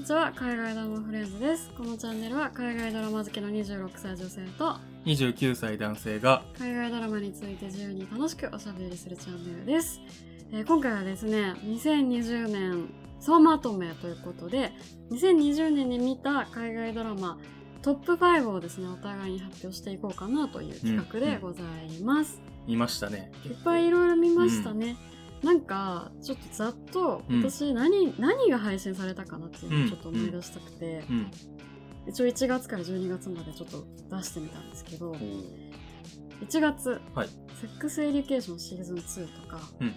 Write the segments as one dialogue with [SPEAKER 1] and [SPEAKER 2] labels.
[SPEAKER 1] にちは。海外ドラマフレンズです。このチャンネルは海外ドラマ好きの26歳女性と
[SPEAKER 2] 29歳男性が
[SPEAKER 1] 海外ドラマについて自由に楽しくおしゃべりするチャンネルです、えー今回はですね2020年総まとめということで2020年に見た海外ドラマトップ5をですねお互いに発表していこうかなという企画でございます、
[SPEAKER 2] 見ましたね。
[SPEAKER 1] いっぱいいろいろ見ましたね、なんかちょっとざっと
[SPEAKER 2] うん。
[SPEAKER 1] 私何,、何が配信されたかなっていうのをちょっと思い出したくて、
[SPEAKER 2] うん。
[SPEAKER 1] 一応1月から12月までちょっと出してみたんですけど1月、
[SPEAKER 2] はい。
[SPEAKER 1] セックスエデュケーションシーズン2とか
[SPEAKER 2] うんうん。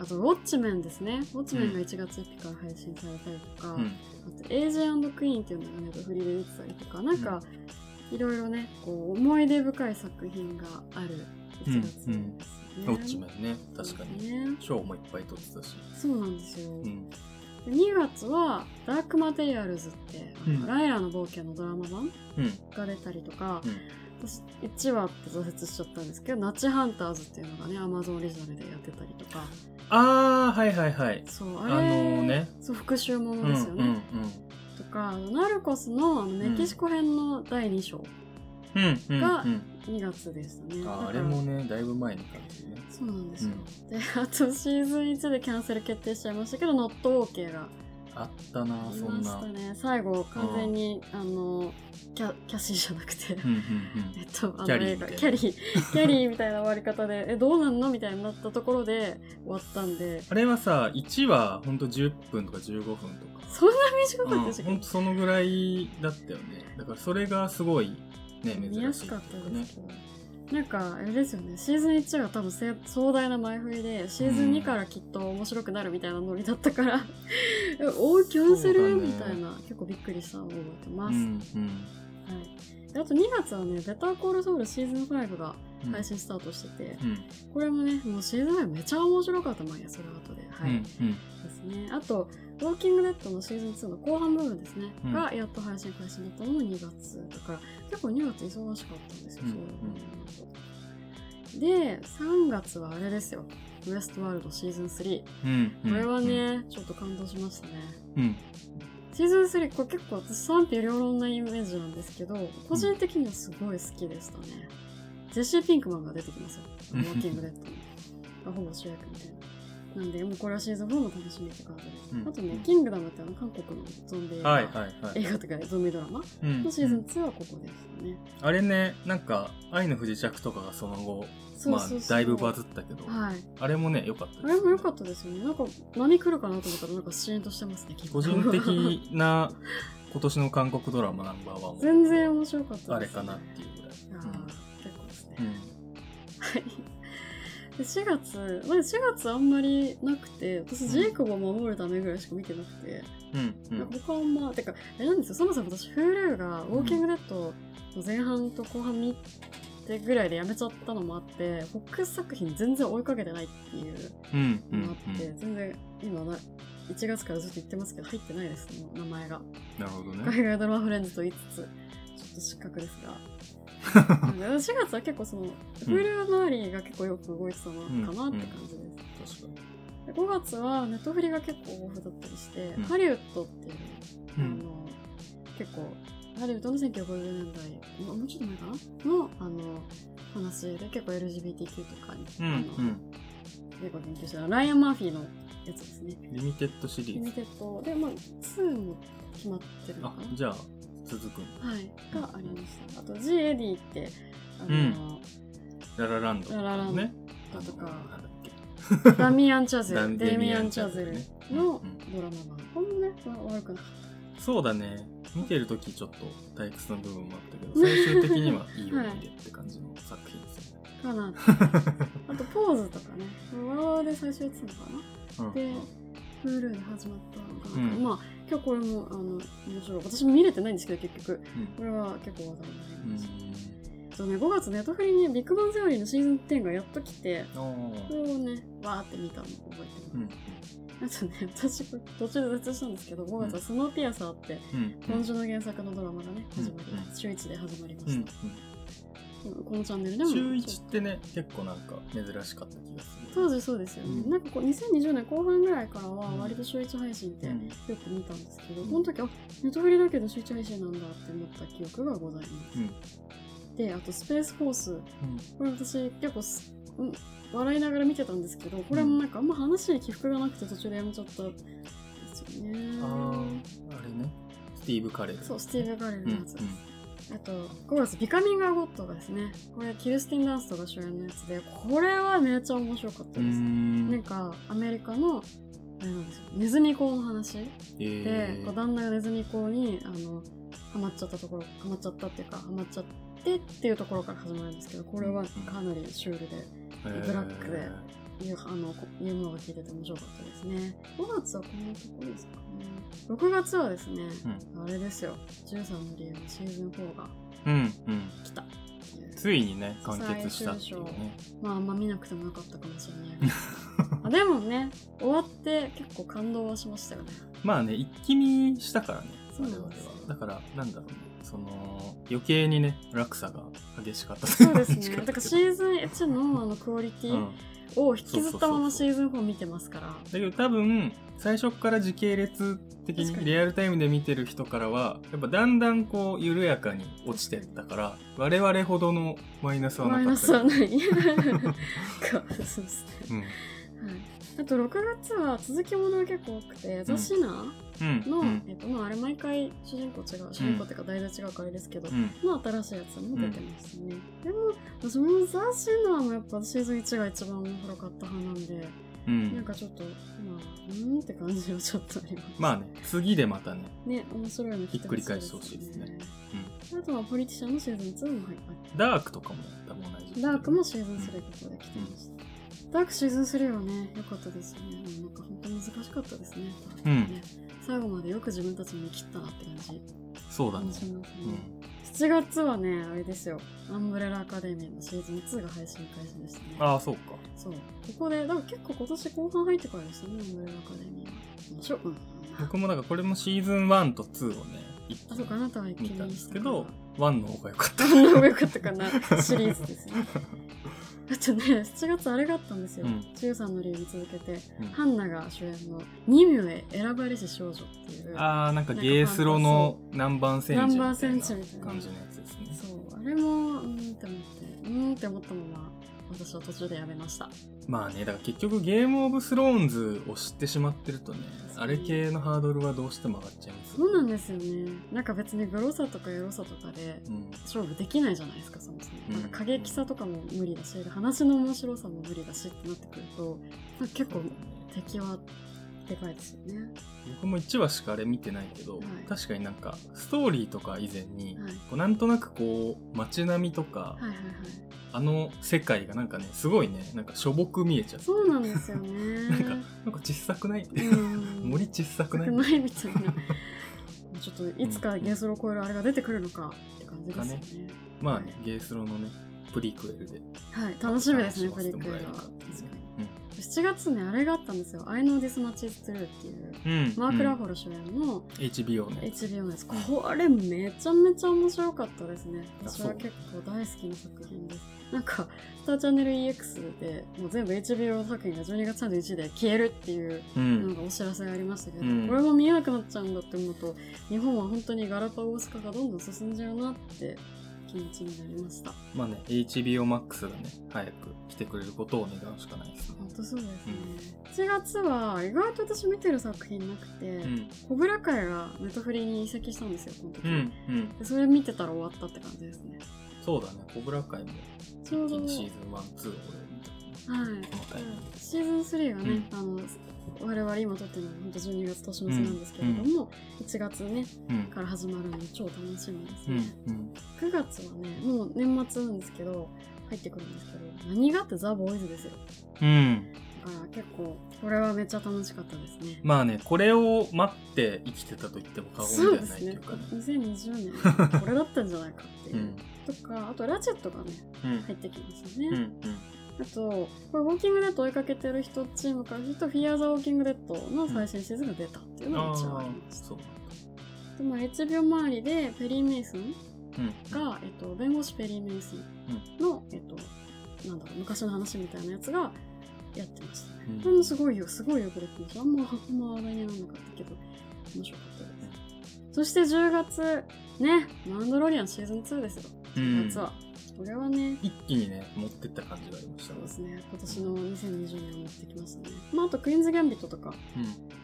[SPEAKER 1] あとウォッチメンですね。ウォッチメンが1月1日から配信されたりとか、
[SPEAKER 2] うん。
[SPEAKER 1] あと AJクイーンっていうのがネットフリで出てたりとかなんかいろいろねこう思い出深い作品がある1月ですね、
[SPEAKER 2] ウォッチメンね。確かに。
[SPEAKER 1] ね。
[SPEAKER 2] 賞もいっぱい取ってたし。
[SPEAKER 1] そうなんですよ、
[SPEAKER 2] うん。
[SPEAKER 1] で2月は「ダークマテリアルズ」って、
[SPEAKER 2] うん。
[SPEAKER 1] ライラの冒険のドラマ版
[SPEAKER 2] うん。
[SPEAKER 1] が出たりとか、
[SPEAKER 2] うん。
[SPEAKER 1] 私1話って挫折しちゃったんですけど「ナチハンターズ」っていうのがねアマゾンオリジナルでやってたりとか。
[SPEAKER 2] ああはいはいはい。
[SPEAKER 1] そう
[SPEAKER 2] あ
[SPEAKER 1] あれ
[SPEAKER 2] のね。
[SPEAKER 1] そう復讐も
[SPEAKER 2] うん
[SPEAKER 1] のですよね、
[SPEAKER 2] うん
[SPEAKER 1] とかあのナルコスのメキシコ編の第2章。
[SPEAKER 2] うんうんうん
[SPEAKER 1] が
[SPEAKER 2] うん
[SPEAKER 1] 2月でしたね、だ
[SPEAKER 2] あ
[SPEAKER 1] から。
[SPEAKER 2] あれもねだいぶ前に感じるね。
[SPEAKER 1] そうなんですよ、であとシーズン1でキャンセル決定しちゃいましたけど「ノット OK が。
[SPEAKER 2] あったなそんな。
[SPEAKER 1] 最後完全にあのキャキャシーじゃなくて、
[SPEAKER 2] うん
[SPEAKER 1] えっと、あの
[SPEAKER 2] キャリー
[SPEAKER 1] 映画キャリー、キャリーみたいな終わり方で、え、どうなんのみたいになったところで終わったんで、
[SPEAKER 2] あれはさ1話ほんと10分とか15分とか。
[SPEAKER 1] そんな短かったでし
[SPEAKER 2] うんほんとそのぐらいだったよね。だからそれがすごいね
[SPEAKER 1] 見やすかったですけど。なんか、あれですよね、シーズン1が多分せ壮大な前振りで、シーズン2からきっと面白くなるみたいなノリだったから、え おーキャンセル、
[SPEAKER 2] ね
[SPEAKER 1] みたいな、結構びっくりしたのを覚えてます。
[SPEAKER 2] うんうん
[SPEAKER 1] はい、であと2月はね、ベターコールソウルシーズン5が
[SPEAKER 2] うん
[SPEAKER 1] 配信スタートしてて、
[SPEAKER 2] うん
[SPEAKER 1] これもね、もうシーズン5めちゃ面白かった、まあいいや、それは後で。はい。
[SPEAKER 2] うんうん
[SPEAKER 1] ですね。あと、ウォーキングデッドのシーズン2の後半部分ですね、
[SPEAKER 2] うん
[SPEAKER 1] がやっと配信開始になったのも2月だから、結構2月忙しかったんですよ、
[SPEAKER 2] うん
[SPEAKER 1] で、3月はあれですよ。ウエストワールドシーズン3。
[SPEAKER 2] うん
[SPEAKER 1] これはね、ちょっと感動しましたね。
[SPEAKER 2] うん
[SPEAKER 1] シーズン3、これ結構私賛否両論なイメージなんですけど、個人的にはすごい好きでしたね。ジェシー・ピンクマンが出てきますよ。ウォーキングデッドに。がほぼ主役みたいな。なんで、もうこれはシーズン4も楽しみって感じです。
[SPEAKER 2] うん
[SPEAKER 1] あとね、キングダムってあの韓国のゾンビ映画、
[SPEAKER 2] はいはいはい
[SPEAKER 1] 映画とかゾンビドラマ
[SPEAKER 2] うん
[SPEAKER 1] のシーズン2はここでしたね。
[SPEAKER 2] あれねなんか「愛の不時着」とかがその後まあ。だいぶバズったけど
[SPEAKER 1] はい。
[SPEAKER 2] あれもね良かったです
[SPEAKER 1] あれも良かったですよね。なんか何来るかなと思ったらなんかシーンとしてますね、
[SPEAKER 2] 個人的な今年の韓国ドラマナンバーワンは
[SPEAKER 1] 全然面白かったです、
[SPEAKER 2] あれかなっていうぐらい
[SPEAKER 1] いやー結構ですね。
[SPEAKER 2] うん
[SPEAKER 1] はい。で4月、まだ4月あんまりなくて、私、ジェイコブを守るためぐらいしか見てなくて、
[SPEAKER 2] うんうん。
[SPEAKER 1] 他はあんま、てか、あれなんですよ、そもそも私、Hulu が、ウォーキングデッドの前半と後半見てぐらいでやめちゃったのもあって、フォックス作品全然追いかけてないっていう
[SPEAKER 2] うんうん
[SPEAKER 1] のがあって、全然今な、1月からずっと言ってますけど、入ってないです、もう名前が。
[SPEAKER 2] なるほどね。
[SPEAKER 1] 海外ドラマフレンズと言いつつ、ちょっと失格ですが。うん4月は結構その、フール周りが結構よく動いてたのかなって感じです。
[SPEAKER 2] 確か
[SPEAKER 1] で5月はネットフリが結構豊富だったりして、
[SPEAKER 2] うん。
[SPEAKER 1] ハリウッドっていう、
[SPEAKER 2] に
[SPEAKER 1] あの、結構、ハリウッドの1950年代、ももうちょっと前かな？の、あの、話で結構 LGBTQ とかに、
[SPEAKER 2] うん
[SPEAKER 1] あの、
[SPEAKER 2] うん
[SPEAKER 1] 結構研究してるライアン・マーフィーのやつですね。
[SPEAKER 2] リミテッドシリーズ。
[SPEAKER 1] リミテッド。で、まあ、2も決まってるの
[SPEAKER 2] あ
[SPEAKER 1] かな？
[SPEAKER 2] じゃあ続くんだ。
[SPEAKER 1] はい、がありました。あと、ジ・エディって、あの、
[SPEAKER 2] うん。ララランド
[SPEAKER 1] ララランドとか。
[SPEAKER 2] なんだっけ。
[SPEAKER 1] ダミアン・チャゼ
[SPEAKER 2] ダ
[SPEAKER 1] ル、
[SPEAKER 2] ミ
[SPEAKER 1] デイミアン・チ
[SPEAKER 2] チャ
[SPEAKER 1] ャゼル
[SPEAKER 2] ね
[SPEAKER 1] の
[SPEAKER 2] うん。
[SPEAKER 1] ドラマ版。これもね、わ悪くな。かっ
[SPEAKER 2] そうだね。見てる時ちょっと退屈な部分もあったけど 最終的にはいい思い出って感じの作品ですよね、
[SPEAKER 1] たかな。あと、ポーズとかね、ワーワーで最初やってたのかな。
[SPEAKER 2] うん。
[SPEAKER 1] で、Hulu で始まったのかな。
[SPEAKER 2] うん。
[SPEAKER 1] まあ、今日これも、あの、面白い。私も見れてないんですけど、結局。
[SPEAKER 2] うん
[SPEAKER 1] これは結構話題になり
[SPEAKER 2] うん
[SPEAKER 1] ました。そうね、5月ネットフリにビッグバンセオリーのシーズン10がやっと来て、これをね、わーって見たのを覚えてます。
[SPEAKER 2] うん
[SPEAKER 1] あとね、私、途中で絶したんですけど、5月はスノーピアサーって、
[SPEAKER 2] うん
[SPEAKER 1] 今週の原作のドラマがね、始まり、週1で始まりま
[SPEAKER 2] うん
[SPEAKER 1] した。このチャンネルでも。
[SPEAKER 2] 中1ってね結構なんか珍しかった気がする。
[SPEAKER 1] 当時そうですよね、
[SPEAKER 2] うん。
[SPEAKER 1] なんかこう2020年後半ぐらいからは割と週1配信ってよ
[SPEAKER 2] うん。
[SPEAKER 1] く見たんですけど、
[SPEAKER 2] うん
[SPEAKER 1] この時あネットフリだけど週1配信なんだって思った記憶がございます、
[SPEAKER 2] うん。
[SPEAKER 1] であとスペースフォース。
[SPEAKER 2] うん。
[SPEAKER 1] これ私結構す、うん、笑いながら見てたんですけどこれもなんかあんま話に起伏がなくて途中でやめちゃったんですよね。
[SPEAKER 2] あーあれね。スティーブ・カレル。
[SPEAKER 1] そうスティーブ・ガレル
[SPEAKER 2] うん
[SPEAKER 1] のやつです、あと5月ビカミング・ア・ゴッドがですねこれキルスティン・ダンストが主演のやつでこれはめっちゃ面白かったです、
[SPEAKER 2] ん。
[SPEAKER 1] なんかアメリカのあれなんですよネズミ講の話
[SPEAKER 2] え
[SPEAKER 1] で、
[SPEAKER 2] ー。
[SPEAKER 1] こう旦那がネズミ講にあのハマっちゃったところハマっちゃったっていうかハマっちゃってっていうところから始まるんですけどこれはかなりシュールで
[SPEAKER 2] えー。
[SPEAKER 1] ブラックであのこいうものが聞いてて面白かったですね。5月はこんなところですかね。6月はですね、あれですよ。13の理由のシーズン4が
[SPEAKER 2] うんうん。
[SPEAKER 1] 来た。っていう
[SPEAKER 2] ついにね完結したっていうね。
[SPEAKER 1] まああんま見なくてもよかったかもしれない。あでもね終わって結構感動はしましたよね。
[SPEAKER 2] まあね一気見したからね
[SPEAKER 1] そう
[SPEAKER 2] 我々
[SPEAKER 1] なんですよ。
[SPEAKER 2] はだからなんだろうね。その余計にね落差が激しかった
[SPEAKER 1] そうですね。だからシ
[SPEAKER 2] ー
[SPEAKER 1] ーズン1のあのクオリティ
[SPEAKER 2] うん、
[SPEAKER 1] を引きずったまま
[SPEAKER 2] そう
[SPEAKER 1] シーズン4見てますから。
[SPEAKER 2] だけど多分最初から時系列的
[SPEAKER 1] に
[SPEAKER 2] に。リアルタイムで見てる人からはやっぱだんだんこう緩やかに落ちてったから我々ほどのマイナスは
[SPEAKER 1] マイナ
[SPEAKER 2] なかった
[SPEAKER 1] スはない。か そうですね。
[SPEAKER 2] うん。
[SPEAKER 1] はい、あと6月は続きものが結構多くて「ザ・シナの」
[SPEAKER 2] うん。
[SPEAKER 1] えっとまあ、あれ毎回主人公違う主人公っていうか題材違うからあれですけど、
[SPEAKER 2] うん。
[SPEAKER 1] の新しいやつも出てますね、でも私も「ザ・シナー」もやっぱシーズン1が一番面白かった派なんで、
[SPEAKER 2] うん。
[SPEAKER 1] なんかちょっとまあうーんって感じはちょっとあります。
[SPEAKER 2] まあね次でまたね
[SPEAKER 1] ね面白いの
[SPEAKER 2] ひっくり返してほしいですね、
[SPEAKER 1] あとはポリティシャンのシーズン2も入って
[SPEAKER 2] うん、ダークとかも多分同じ。
[SPEAKER 1] ダークもシーズン3ここで来てました。ダークシーズン3はね、良かったですよね。なんか本当難しかったですね。
[SPEAKER 2] うん。
[SPEAKER 1] ね最後までよく自分たちに切ったなって感じ。
[SPEAKER 2] そうだね
[SPEAKER 1] 感じますね
[SPEAKER 2] うん
[SPEAKER 1] 7月はね、あれですよ。アンブレラアカデミーのシーズン2が配信開始でしたね。
[SPEAKER 2] ああそうか
[SPEAKER 1] そう。ここで、だから結構今年後半入ってからですよね、アンブレラアカデミーは。面白い。うん。
[SPEAKER 2] 僕もなんかこれもシーズン1と2をね
[SPEAKER 1] あ、そうか、あ
[SPEAKER 2] に
[SPEAKER 1] なたは一気
[SPEAKER 2] 見たんですけど1の方が良かった
[SPEAKER 1] どんな方が良かったかなシリーズですね。あとね、7月あれがあったんですよ。
[SPEAKER 2] うん。
[SPEAKER 1] 13の理由に続けて、
[SPEAKER 2] うん。
[SPEAKER 1] ハンナが主演の「ニミュへ選ばれし少女」っていう。
[SPEAKER 2] あーなんかゲースロの南蛮戦時みたいな感じのやつですね。
[SPEAKER 1] そうあれもうーんって思ってうーんって思ったまま私は途中でやめました。
[SPEAKER 2] まあねだから結局ゲームオブスローンズを知ってしまってるとねあれ系のハードルはどうしても上がっちゃいます
[SPEAKER 1] そうなんですよね。なんか別にグロさとかエロさとかで
[SPEAKER 2] うん。
[SPEAKER 1] 勝負できないじゃないですかそもそも、
[SPEAKER 2] うん
[SPEAKER 1] なんか過激さとかも無理だし話の面白さも無理だしってなってくるとなんか結構敵はでかいですよね。
[SPEAKER 2] 僕も1話しかあれ見てないけど、
[SPEAKER 1] はい。
[SPEAKER 2] 確かになんかストーリーとか以前に、
[SPEAKER 1] はい。
[SPEAKER 2] こうなんとなくこう街並みとか、
[SPEAKER 1] はいはいはい。
[SPEAKER 2] あの世界がなんかねすごいねなんかしょぼく見えちゃって
[SPEAKER 1] そうなんですよね。
[SPEAKER 2] なんかなんか小さくない、
[SPEAKER 1] うん。
[SPEAKER 2] 森小さくない？
[SPEAKER 1] ないみたいなちょっといつかゲスロを超えるあれが出てくるのかって感じですよね。
[SPEAKER 2] まあねゲースロのねプリクエルで。
[SPEAKER 1] はい楽しみですねプリクエルは7月ねあれがあったんですよ「I know this much is true」っていう。
[SPEAKER 2] うん
[SPEAKER 1] マーク・ラ
[SPEAKER 2] うん
[SPEAKER 1] フォル主演の。
[SPEAKER 2] HBO ね。
[SPEAKER 1] HBO のやつこれめちゃめちゃ面白かったですね。
[SPEAKER 2] あ
[SPEAKER 1] 私は結構大好きな作品です。なんかスターチャンネル EX でもう全部 HBO 作品が12月31日で消えるっていう
[SPEAKER 2] う
[SPEAKER 1] なん
[SPEAKER 2] ん
[SPEAKER 1] かお知らせがありましたけど、
[SPEAKER 2] うん。
[SPEAKER 1] これも見えなくなっちゃうんだって思うと日本は本当にガラパゴス化がどんどん進んじゃうなって気持ちになりました。
[SPEAKER 2] まあね HBO Max がね早く来てくれることを願うしかないですね。
[SPEAKER 1] 本当そうですね、7月は意外と私見てる作品なくて、
[SPEAKER 2] うん。
[SPEAKER 1] コブラ会がネットフリに移籍したんですよこの時、
[SPEAKER 2] うんうん。
[SPEAKER 1] でそれ見てたら終わったって感じですね。
[SPEAKER 2] そうだね。コブラ会もシーズン1、2を俺見た
[SPEAKER 1] はい。シーズン3がね、あの我々今撮ってるのは本当12月年の瀬なんですけれども、1月ね
[SPEAKER 2] うん。
[SPEAKER 1] から始まるので超楽しみです
[SPEAKER 2] うん
[SPEAKER 1] ね、
[SPEAKER 2] うん。
[SPEAKER 1] 9月はねもう年末なんですけど入ってくるんですけど何があってザ・ボーイズですよ。
[SPEAKER 2] うん。
[SPEAKER 1] だから結構これはめっちゃ楽しかったですね。
[SPEAKER 2] まあねこれを待って生きてたと言っても過
[SPEAKER 1] そう
[SPEAKER 2] 言ではないってい
[SPEAKER 1] ですね。
[SPEAKER 2] うかね
[SPEAKER 1] 2020年これだったんじゃないかっていう。う、
[SPEAKER 2] ん。
[SPEAKER 1] とかあとラチェットがね
[SPEAKER 2] うん。
[SPEAKER 1] 入ってきますよね、
[SPEAKER 2] うんうん
[SPEAKER 1] あとこれウォーキングデッド追いかけてる人チームからするとフィアーザーウォーキングデッドの最新シーズンが出たっていうのが一応ありました、
[SPEAKER 2] そう
[SPEAKER 1] でも HBO 周りでペリー・メイソン
[SPEAKER 2] うん
[SPEAKER 1] が、えっと、弁護士ペリー・メイソンの、えっと、なんだろう昔の話みたいなやつがやってましたね。
[SPEAKER 2] うん
[SPEAKER 1] これもすごいよすごいよくできてましたあんまあんま話題にならなかったけど面白かったです。そして10月ねマンドロリアンシーズン2ですよ10月は。これはね
[SPEAKER 2] 一気にね持ってった感じがありましたね。
[SPEAKER 1] そうですね。今年の2020年を持ってきましたね。まああとクイーンズ・ギャンビットとか。
[SPEAKER 2] うん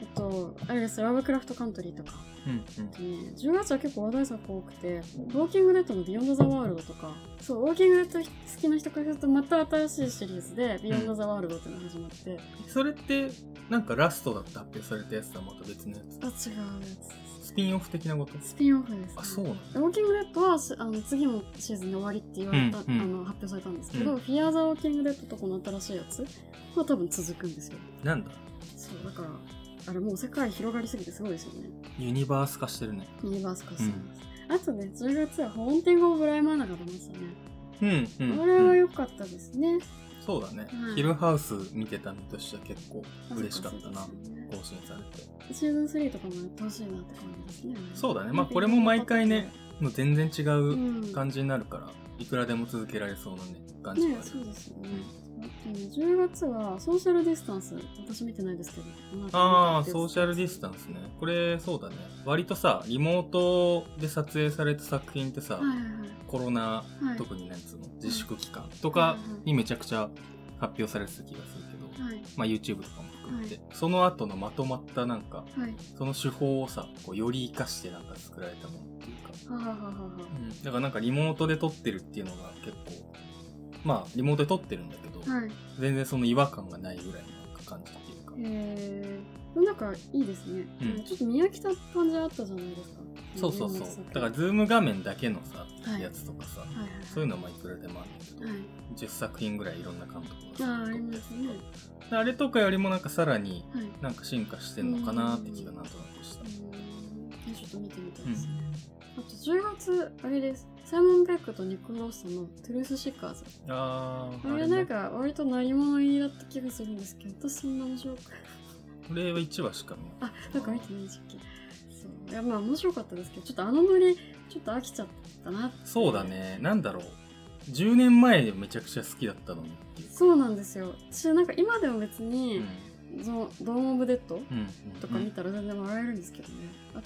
[SPEAKER 1] えっとあれですラブクラフトカントリーとか。
[SPEAKER 2] うんうん。
[SPEAKER 1] ね、10月は結構話題作多くて、ウォーキングデッドのビヨンド・ザ・ワールドとか、そう、ウォーキングデッド好きな人からすると、また新しいシリーズで、ビヨンド・ザ・ワールドっていうのが始まって、
[SPEAKER 2] それってなんかラストだって発表されたやつとはまた別のやつ。
[SPEAKER 1] あ、違うやつ。
[SPEAKER 2] スピンオフ的なこと？
[SPEAKER 1] スピンオフです、ね。
[SPEAKER 2] あそうなんだ。
[SPEAKER 1] ウォーキングデッドはしあの次のシーズンで終わりって言われた、
[SPEAKER 2] うんうん。
[SPEAKER 1] あの発表されたんですけど、
[SPEAKER 2] うん。
[SPEAKER 1] フィアー・ザ・ウォーキングデッドとこの新しいやつは多分続くんですよ。
[SPEAKER 2] なんだ？
[SPEAKER 1] そう、だから、あれもう世界広がりすぎてすごいですよね。
[SPEAKER 2] ユニバース化してるね。
[SPEAKER 1] ユニバース化してます。あとね、10月はホーンティング・オブ・ブライマーナが出ましたね。
[SPEAKER 2] うんうん
[SPEAKER 1] これは
[SPEAKER 2] うん
[SPEAKER 1] 良かったですね。
[SPEAKER 2] そうだね、
[SPEAKER 1] はい。
[SPEAKER 2] ヒルハウス見てた身としては結構嬉しかったな。
[SPEAKER 1] ね
[SPEAKER 2] 更新されて。
[SPEAKER 1] シーズン3とかもやってほしいなって感じですね。
[SPEAKER 2] そうだね。まあこれも毎回ねもう全然違
[SPEAKER 1] う
[SPEAKER 2] うん。感じになるから、いくらでも続けられそうなね感じ
[SPEAKER 1] ね
[SPEAKER 2] がある、
[SPEAKER 1] そうですよね。あとね、10月はソーシャルディスタンス、私見てないですけど。
[SPEAKER 2] ああソーシャルディスタンスねこれそうだね割とさリモートで撮影された作品ってさ、
[SPEAKER 1] はいはい
[SPEAKER 2] コロナ
[SPEAKER 1] はい。はい、
[SPEAKER 2] 特になんつうの？自粛期間とかにめちゃくちゃ発表されてた気がするけど、
[SPEAKER 1] はい。
[SPEAKER 2] まあ YouTube とかも含めて、その後のまとまったなんか
[SPEAKER 1] はい。
[SPEAKER 2] その手法をさこうより活かしてなんか作られたものっていうか、
[SPEAKER 1] ははははは。
[SPEAKER 2] うん、だからなんかリモートで撮ってるっていうのが結構まあリモートで撮ってるんだけど、
[SPEAKER 1] はい。
[SPEAKER 2] 全然その違和感がないぐらいの感じっていうか、
[SPEAKER 1] えー、なんかいいですね。
[SPEAKER 2] うん
[SPEAKER 1] ちょっと見飽きた感じあったじゃないですか。
[SPEAKER 2] そうそうそうだからズーム画面だけのさ、
[SPEAKER 1] はい
[SPEAKER 2] やつとかさ、
[SPEAKER 1] はいはい。
[SPEAKER 2] そういうのはまあいくらでもあるんだけど、
[SPEAKER 1] はい。
[SPEAKER 2] 10作品ぐらいいろんな監督が
[SPEAKER 1] ああ、ありますね。
[SPEAKER 2] であれとかよりもなんかさらに
[SPEAKER 1] はい。
[SPEAKER 2] なんか進化してんのかなって気がなんとなくした
[SPEAKER 1] ちょっと見てみたい
[SPEAKER 2] うん
[SPEAKER 1] ですね。あと10月、あれです。サイモン・ベックとニック・ロースのトゥルース・シッカーズ。
[SPEAKER 2] あー
[SPEAKER 1] あれ
[SPEAKER 2] ね
[SPEAKER 1] なんか割と鳴り物入りだった気がするんですけど、私そんな面白く
[SPEAKER 2] これは1話しか見ない。
[SPEAKER 1] あ、なんか見てない時期。そう。いや、まあ面白かったですけど、ちょっとあのノリ、ちょっと飽きちゃったな
[SPEAKER 2] そうだ。ね。なんだろう。10年前でめちゃくちゃ好きだったのに。
[SPEAKER 1] そうなんですよ。私なんか今でも別
[SPEAKER 2] う
[SPEAKER 1] に、
[SPEAKER 2] ん。
[SPEAKER 1] そのドーム・オブ・デッド
[SPEAKER 2] うん。うん。
[SPEAKER 1] とか見たら全然笑えるんですけどね、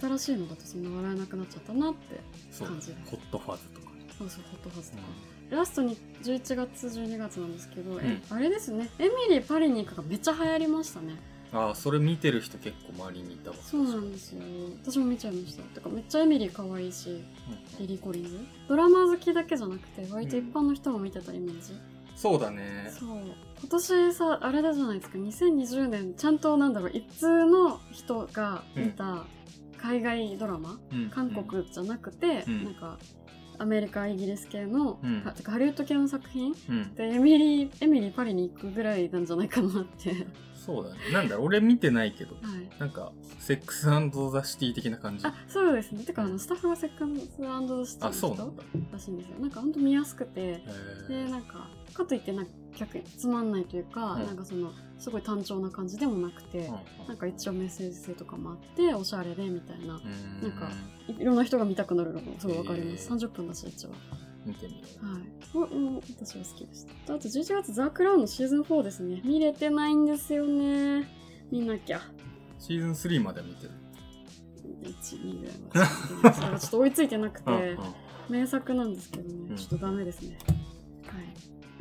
[SPEAKER 1] 新しいのだとそんな笑えなくなっちゃったなって
[SPEAKER 2] そう。
[SPEAKER 1] 感じ。る
[SPEAKER 2] ホットファズとか。
[SPEAKER 1] そうそうホットハウスとか、ラストに11月12月なんですけど、え
[SPEAKER 2] うん。
[SPEAKER 1] あれですね。エミリー・パリに行くがめっちゃ流行りましたね。
[SPEAKER 2] ああ、それ見てる人結構周りにいたわ。
[SPEAKER 1] そうなんですよ。私も見ちゃいました。てかめっちゃエミリー可愛いし
[SPEAKER 2] うん。
[SPEAKER 1] リリー・コリンズ。ドラマ好きだけじゃなくて割と一般の人も見てたイメージ、
[SPEAKER 2] そうだね。
[SPEAKER 1] そう今年さあれだじゃないですか。2020年ちゃんとなんだろう一通の人が見た海外ドラマ、
[SPEAKER 2] うん。
[SPEAKER 1] 韓国じゃなくて、
[SPEAKER 2] うん。
[SPEAKER 1] なんかアメリカイギリス系の、
[SPEAKER 2] うん。
[SPEAKER 1] ハリウッド系の作品？
[SPEAKER 2] うん。
[SPEAKER 1] でエミリーエミリーパリに行くぐらいなんじゃないかなって。はい
[SPEAKER 2] そうだね。なんだ俺見てないけど、なんか、セックスザ・シティ的な感じ。
[SPEAKER 1] あそうですね。てかあのスタッフがセックスシティ
[SPEAKER 2] あ、
[SPEAKER 1] の人
[SPEAKER 2] そうなんだ。
[SPEAKER 1] らしいんですよ。なんかほんと見やすくて。
[SPEAKER 2] へ
[SPEAKER 1] で
[SPEAKER 2] ー
[SPEAKER 1] なんかかといってなんかつまんないというか、
[SPEAKER 2] うん。
[SPEAKER 1] なんかそのすごい単調な感じでもなくて、
[SPEAKER 2] うん
[SPEAKER 1] なんか一応メッセージ性とかもあっておしゃれでみたいな。
[SPEAKER 2] うん。
[SPEAKER 1] なんかいいろんな人が見たくなるのもすごいわかります、
[SPEAKER 2] へー。
[SPEAKER 1] 30分だし一話
[SPEAKER 2] 見てみよう。
[SPEAKER 1] はい。おうん私は好きでした。あと11月ザ・クラウンのシーズン4ですね。見れてないんですよね。見なきゃ。
[SPEAKER 2] シーズン3まで見てる。
[SPEAKER 1] 12ぐらいまで見てますだからちょっと追いついてなくて、
[SPEAKER 2] うんうん。
[SPEAKER 1] 名作なんですけどね、
[SPEAKER 2] うん。
[SPEAKER 1] ちょっとダメですね。はい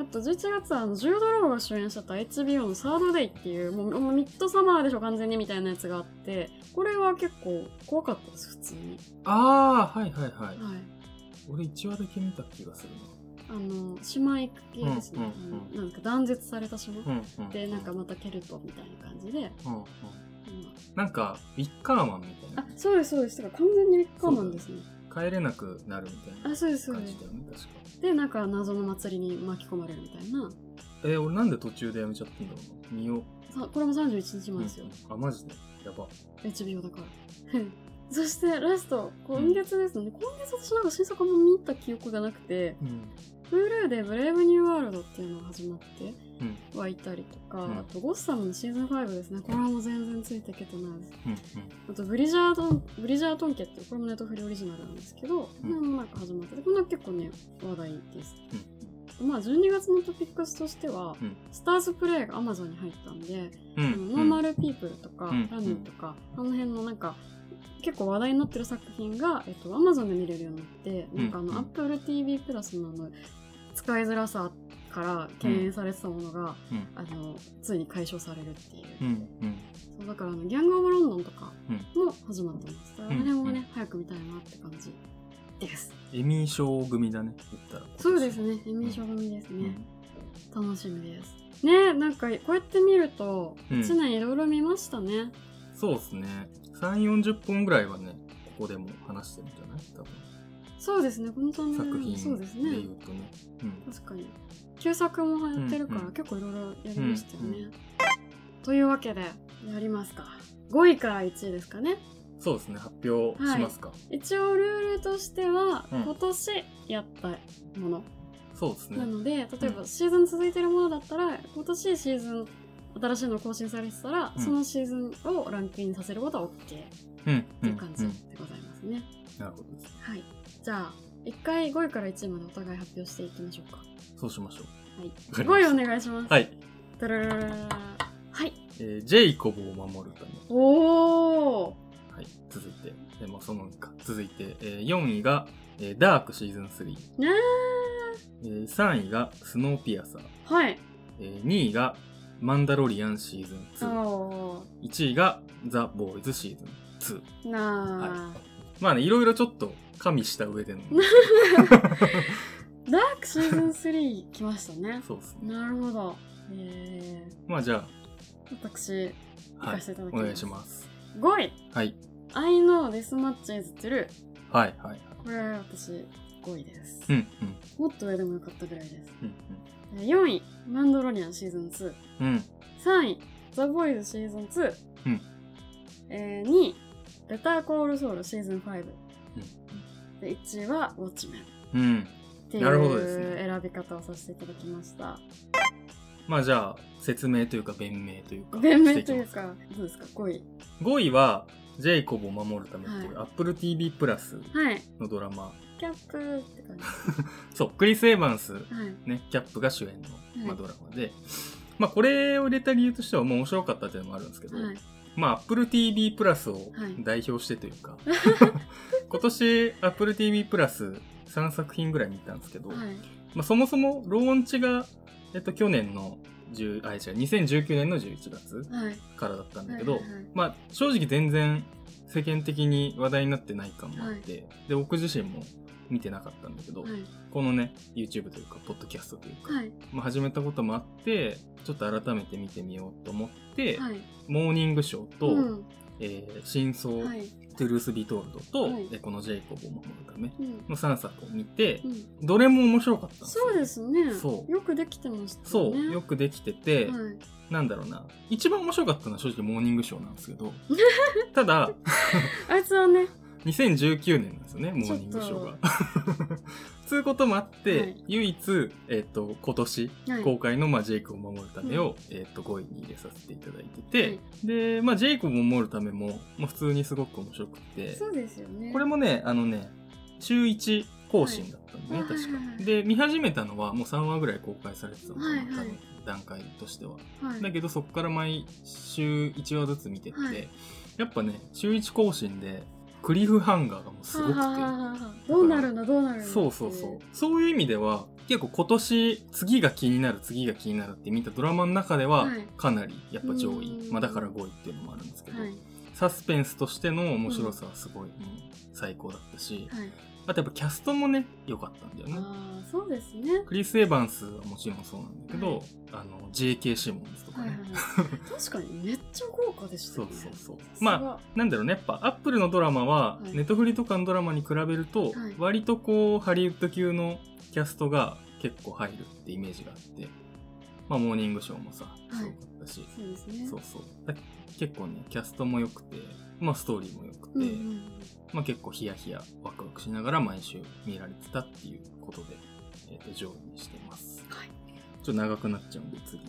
[SPEAKER 1] あと11月はあのジュード・ローが主演してた HBO のサードデイっていうもうもうミッドサマーでしょ完全にみたいなやつがあってこれは結構怖かったです普通に
[SPEAKER 2] ああ、はいはいはい。
[SPEAKER 1] はい
[SPEAKER 2] 俺1話だけ見た気がする
[SPEAKER 1] あの島行く系ですね、なんか断絶された島、
[SPEAKER 2] な。うんうん。
[SPEAKER 1] でなんかまたケルトみたいな感じで、
[SPEAKER 2] うんうん。
[SPEAKER 1] うん
[SPEAKER 2] なんか、ウィッカーマンみたいな
[SPEAKER 1] あ。そうですそうですだから完全にウィッカーマンですね
[SPEAKER 2] 帰れなくなるみたいな
[SPEAKER 1] あそうですそうで
[SPEAKER 2] じだよね、確か。
[SPEAKER 1] でなんか謎の祭りに巻き込まれるみたいな
[SPEAKER 2] えー、俺なんで途中でやめちゃったんだろう？な。見よう。
[SPEAKER 1] さこれも31日前ですよ、
[SPEAKER 2] うんあ、マジで？やば。
[SPEAKER 1] HBO だから。そしてラスト、今月ですね。今月私なんか新作も見た記憶がなくて、
[SPEAKER 2] うん。
[SPEAKER 1] Hulu でブレイブニューワールドっていうのが始まって
[SPEAKER 2] うん。
[SPEAKER 1] はいたりとか、
[SPEAKER 2] うん。
[SPEAKER 1] あとゴッサムのシーズン5ですね。これも全然ついていけてないです。
[SPEAKER 2] うん
[SPEAKER 1] あとブリジャードンブリジャートン家っていうこれもネットフリオリジナルなんですけど、これもなんか始まっててこれは結構ね話題です。まあ12月のトピックスとしては、
[SPEAKER 2] うん。
[SPEAKER 1] スターズプレイが Amazon に入ったんで、
[SPEAKER 2] うん。
[SPEAKER 1] ノーマルピープルとか、
[SPEAKER 2] うん。
[SPEAKER 1] ラミーとか、あの辺のなんか結構話題になってる作品が、えっと、Amazon で見れるようになって、なんかあの
[SPEAKER 2] うん。
[SPEAKER 1] Apple TV プラスのあの使いづらさから敬遠されてたものが、
[SPEAKER 2] うん。
[SPEAKER 1] あのついに解消されるっていう,、
[SPEAKER 2] うん。うん。
[SPEAKER 1] そうだからあのギャング・オブ・ロンドンとか
[SPEAKER 2] うん。
[SPEAKER 1] も始まってます。
[SPEAKER 2] うん。
[SPEAKER 1] の辺もね、
[SPEAKER 2] うん。
[SPEAKER 1] 早く見たいなって感じです。
[SPEAKER 2] エミー賞組だね。
[SPEAKER 1] そうですね。エミー賞組ですね、
[SPEAKER 2] うん。
[SPEAKER 1] 楽しみです。ねなんかこうやって見ると
[SPEAKER 2] うん。
[SPEAKER 1] 1年いろいろ見ましたね、
[SPEAKER 2] そうですね。3 4 0本ぐらいはねここでも話してるんじゃな。い多分
[SPEAKER 1] そうですね。本当に
[SPEAKER 2] 作品
[SPEAKER 1] そうですね。
[SPEAKER 2] ね。うん。
[SPEAKER 1] 確かに。旧作もやってるから、
[SPEAKER 2] うんうん。
[SPEAKER 1] 結構いろいろやりましたよね、
[SPEAKER 2] うんう
[SPEAKER 1] というわけでやりますか。5位から1位ですかね。
[SPEAKER 2] そうですね。発表しますか、
[SPEAKER 1] 一応ルールとしては、
[SPEAKER 2] うん。
[SPEAKER 1] 今年やったもの。
[SPEAKER 2] そうですね。
[SPEAKER 1] なので例えば
[SPEAKER 2] うん
[SPEAKER 1] シーズン続いてるものだったら今年シーズン新しいの更新されてたら、
[SPEAKER 2] うん。
[SPEAKER 1] そのシーズンをランクインさせることは OK っ
[SPEAKER 2] うん。
[SPEAKER 1] ていう感じ
[SPEAKER 2] うん。
[SPEAKER 1] でございますね、
[SPEAKER 2] なるほどです。
[SPEAKER 1] はいじゃあ1回5位から1位までお互い発表していきましょうか。
[SPEAKER 2] そうしましょ
[SPEAKER 1] はい。
[SPEAKER 2] かりました。
[SPEAKER 1] 5位お願いします。
[SPEAKER 2] うはい、
[SPEAKER 1] ダラララはい。
[SPEAKER 2] えージェイコブを守るため。
[SPEAKER 1] おお
[SPEAKER 2] はい。続いて、えーまあ、そのか続いて、えー4位が、えーダークシーズン3、
[SPEAKER 1] ね
[SPEAKER 2] えー3位がスノーピアサー、
[SPEAKER 1] ーはい。
[SPEAKER 2] えー2位がマンダロリアンシーズン2
[SPEAKER 1] お
[SPEAKER 2] 1位がザ・ボーイズシーズン2
[SPEAKER 1] ー。なあ、
[SPEAKER 2] まあねいろいろちょっと加味した上での。
[SPEAKER 1] ダークシーズン3来ましたね。
[SPEAKER 2] そうですね。
[SPEAKER 1] なるほど。え
[SPEAKER 2] まあじゃ
[SPEAKER 1] ー、私
[SPEAKER 2] あ、はい。
[SPEAKER 1] 行かせていただきます。
[SPEAKER 2] お願いします。
[SPEAKER 1] 5位
[SPEAKER 2] はい。
[SPEAKER 1] I know this match is true
[SPEAKER 2] はいはいはい。
[SPEAKER 1] これ私5位です、
[SPEAKER 2] うんうん。
[SPEAKER 1] もっと上でもよかったぐらいです。
[SPEAKER 2] うん
[SPEAKER 1] えー4位マンドロリアンシーズン2
[SPEAKER 2] うん。うん
[SPEAKER 1] 3位ザ・ボーイズシーズン2、
[SPEAKER 2] うん。
[SPEAKER 1] えー、2位ベターコールソウルシーズン5で1位はウォッチメンっ
[SPEAKER 2] うん。うん
[SPEAKER 1] ていう
[SPEAKER 2] なるほどですね。
[SPEAKER 1] 選び方をさせていただきました。
[SPEAKER 2] まあじゃあ説明というか弁明というか
[SPEAKER 1] 弁明というかどうですか？5位。
[SPEAKER 2] 5位はジェイコブを守るためっていう、
[SPEAKER 1] は
[SPEAKER 2] Apple TV プラス
[SPEAKER 1] はい。
[SPEAKER 2] のドラマ。
[SPEAKER 1] キャップって感じ。
[SPEAKER 2] そうクリス・エヴァンス
[SPEAKER 1] はい。
[SPEAKER 2] ねキャップが主演の、まあ、
[SPEAKER 1] はい。
[SPEAKER 2] ドラマで、まあこれを入れた理由としてはもう面白かったっていうのもあるんですけど、
[SPEAKER 1] はい
[SPEAKER 2] まあ Apple TV プラスを
[SPEAKER 1] はい。
[SPEAKER 2] 代表してというか、今年 Apple TV プラス3作品ぐらい見たんですけど、
[SPEAKER 1] はい。
[SPEAKER 2] まあ、そもそもローンチが、えっと、去年の10あ違う2019年の11月
[SPEAKER 1] はい。
[SPEAKER 2] からだったんだけど、
[SPEAKER 1] はいはいはい。
[SPEAKER 2] まあ正直全然世間的に話題になってない感もあって、で僕自身も見てなかったんだけど、
[SPEAKER 1] はい。
[SPEAKER 2] このね YouTube というかポッドキャストというか、
[SPEAKER 1] はい。
[SPEAKER 2] まあ、始めたこともあってちょっと改めて見てみようと思って、
[SPEAKER 1] はい。
[SPEAKER 2] モーニングショーと、
[SPEAKER 1] うん。
[SPEAKER 2] えー真相、
[SPEAKER 1] はい。
[SPEAKER 2] トゥルース・ビトールドと、
[SPEAKER 1] はい。
[SPEAKER 2] えーこのジェイコブを守るため
[SPEAKER 1] うん。
[SPEAKER 2] の3作を見て
[SPEAKER 1] う、ん。
[SPEAKER 2] どれも面白かったんですよ。
[SPEAKER 1] そうですね。
[SPEAKER 2] そう。
[SPEAKER 1] よくできてました
[SPEAKER 2] そう、
[SPEAKER 1] よ
[SPEAKER 2] くできてて、
[SPEAKER 1] はい。
[SPEAKER 2] なんだろうな。一番面白かったのは正直モーニングショーなんですけど ただ
[SPEAKER 1] あいつはね
[SPEAKER 2] 2019年なんですよねモーニングショーが。つうこともあって、
[SPEAKER 1] はい。
[SPEAKER 2] 唯一、えっと今年
[SPEAKER 1] はい。
[SPEAKER 2] 公開の、まあ、ジェイコブを守るためを、えっと5位に入れさせていただいてて、
[SPEAKER 1] はい。
[SPEAKER 2] で、まあ、ジェイコブを守るためも、まあ、普通にすごく面白くて
[SPEAKER 1] そうですよね。
[SPEAKER 2] これもねあのね週1更新だったんだね、
[SPEAKER 1] はい。
[SPEAKER 2] 確か。
[SPEAKER 1] はいはいはい。
[SPEAKER 2] で見始めたのはもう3話ぐらい公開されてたのかな、
[SPEAKER 1] はいはい
[SPEAKER 2] 多分段階としては。
[SPEAKER 1] はい。
[SPEAKER 2] だけどそこから毎週1話ずつ見てって、
[SPEAKER 1] はい。
[SPEAKER 2] やっぱね週1更新でクリフハンガーがもうすごくて。
[SPEAKER 1] どうなるんだどうなるんだ
[SPEAKER 2] そうそうそう。そういう意味では、結構今年、次が気になる、次が気になるって見たドラマの中では
[SPEAKER 1] はい、
[SPEAKER 2] かなりやっぱ上位。
[SPEAKER 1] うん。
[SPEAKER 2] まあだから5位っていうのもあるんですけど、
[SPEAKER 1] はい。
[SPEAKER 2] サスペンスとしての面白さはすごい、うん最高だったし、
[SPEAKER 1] はい
[SPEAKER 2] あとやっぱキャストもね、良かったんだよね。
[SPEAKER 1] ああそうですね。
[SPEAKER 2] クリス・エヴァンスはもちろんそうなんだけど、
[SPEAKER 1] はい。
[SPEAKER 2] あの、J.K. シモンズとかね。
[SPEAKER 1] はいはいはい。確かにめっちゃ豪華でした
[SPEAKER 2] そう
[SPEAKER 1] ね
[SPEAKER 2] そうそう。
[SPEAKER 1] さ。すが。
[SPEAKER 2] まあ、なんだろうね、やっぱアップルのドラマは、
[SPEAKER 1] はい。
[SPEAKER 2] ネットフリとかのドラマに比べると、
[SPEAKER 1] はい。
[SPEAKER 2] 割とこう、ハリウッド級のキャストが結構入るってイメージがあって、まあ、モーニングショーもさ、
[SPEAKER 1] い。
[SPEAKER 2] すごかったし、
[SPEAKER 1] そうですね。
[SPEAKER 2] そうそう。だ結構ね、キャストも良くて、まあ、ストーリーも良くて、
[SPEAKER 1] うんうん
[SPEAKER 2] まあ、結構ヒヤヒヤ、ワクワクしながら毎週見られてたっていうことで、えーと上位にしています。
[SPEAKER 1] はい
[SPEAKER 2] ちょっと長くなっちゃうんで次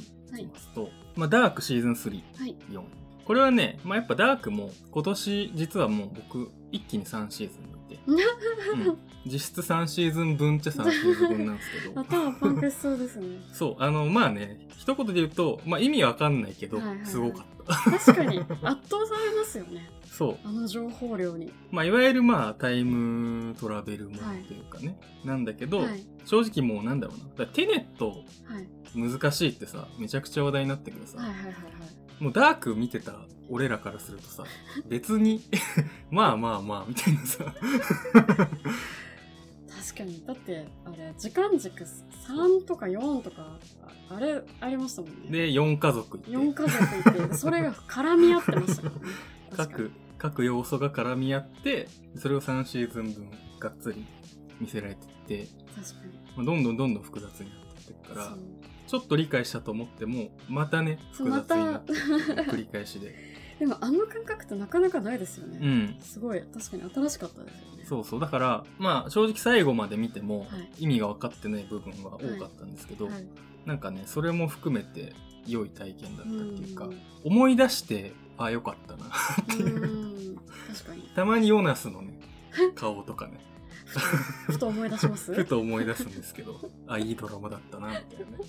[SPEAKER 2] いきますと、まあ、ダークシーズン3、
[SPEAKER 1] はい
[SPEAKER 2] 4位。これはね、まあ、やっぱダークも今年実はもう僕一気に3シーズン見て、う ん実質3シーズン分っちゃ3シーズン分なんですけど、
[SPEAKER 1] 頭パンクしそうですね。
[SPEAKER 2] そう、あの、まあね、一言で言うと、まあ意味わかんないけど、
[SPEAKER 1] はいはいはい。
[SPEAKER 2] すごかった。
[SPEAKER 1] 確かに。圧倒されますよね。
[SPEAKER 2] そう。
[SPEAKER 1] あの情報量に。
[SPEAKER 2] まあ、いわゆるまあ、タイムトラベルものというかね、なんだけど、
[SPEAKER 1] はい。
[SPEAKER 2] 正直もうなんだろうな。テネット
[SPEAKER 1] はい。
[SPEAKER 2] 難しいってさ、めちゃくちゃ話題になったけどさ、
[SPEAKER 1] はいはいはいはい。
[SPEAKER 2] もうダーク見てた俺らからするとさ、別に、まあまあまあ、みたいなさ、
[SPEAKER 1] 確かに。だってあれ時間軸3とか4とかああれありましたもんね。
[SPEAKER 2] で、4家族いて、
[SPEAKER 1] 4家族いてそれが絡み合ってましたね。
[SPEAKER 2] 各、各要素が絡み合って、それを3シーズン分がっつり見せられてって、
[SPEAKER 1] 確かに。
[SPEAKER 2] まあ、どんどんどんどん複雑になってってるからちょっと理解したと思っても、またね、複雑になって繰り返しで。
[SPEAKER 1] でもあの感覚ってなかなかないですよね、
[SPEAKER 2] うん。
[SPEAKER 1] すごい。確かに新しかったですよね。
[SPEAKER 2] そうそう。だから、まあ、正直最後まで見ても
[SPEAKER 1] はい、
[SPEAKER 2] 意味が分かってない部分は多かったんですけど、
[SPEAKER 1] はい。
[SPEAKER 2] なんかね、それも含めて良い体験だった
[SPEAKER 1] うん
[SPEAKER 2] っていうか、思い出して、ああ、よかったな。
[SPEAKER 1] う。ん。確かに。
[SPEAKER 2] たまにヨナスのね、顔とかね、
[SPEAKER 1] ふと思い出します？
[SPEAKER 2] ふと思い出すんですけど、あ、いいドラマだったな、みたいなね。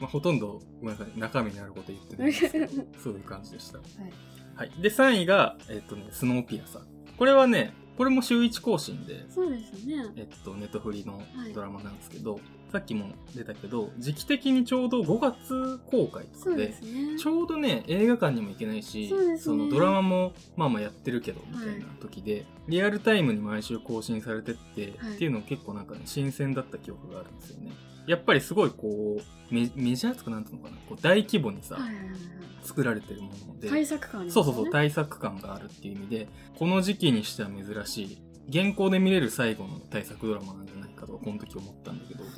[SPEAKER 2] まあ、ほとんど、ごめんなさい、中身にあること言ってないんですけど、そういう感じでした。
[SPEAKER 1] はい
[SPEAKER 2] はい。で、3位が、えっ、とね、スノーピアサー。これはね、これも週1更新で、
[SPEAKER 1] そうですね
[SPEAKER 2] えっと、ネットフリの
[SPEAKER 1] はい
[SPEAKER 2] ドラマなんですけど、さっきも出たけど、時期的にちょうど5月公開とかで、
[SPEAKER 1] ね。
[SPEAKER 2] ちょうどね、映画館にも行けないし、
[SPEAKER 1] そね。
[SPEAKER 2] のドラマもまあまあやってるけど、みたいな時で、リアルタイムに毎週更新されてって、
[SPEAKER 1] はい。
[SPEAKER 2] っていうのも結構なんかね、新鮮だった記憶があるんですよね。やっぱりすごいこう、メメジャーとかなんていうのかな、こう大規模にさ、
[SPEAKER 1] はいはいはい。はい
[SPEAKER 2] 作られてるもので、
[SPEAKER 1] 対策感ね。
[SPEAKER 2] そうそうそう、対策感があるっていう意味で、この時期にしては珍しい、現行で見れる最後の対策ドラマなんじゃかと、この時思ったんだけど、も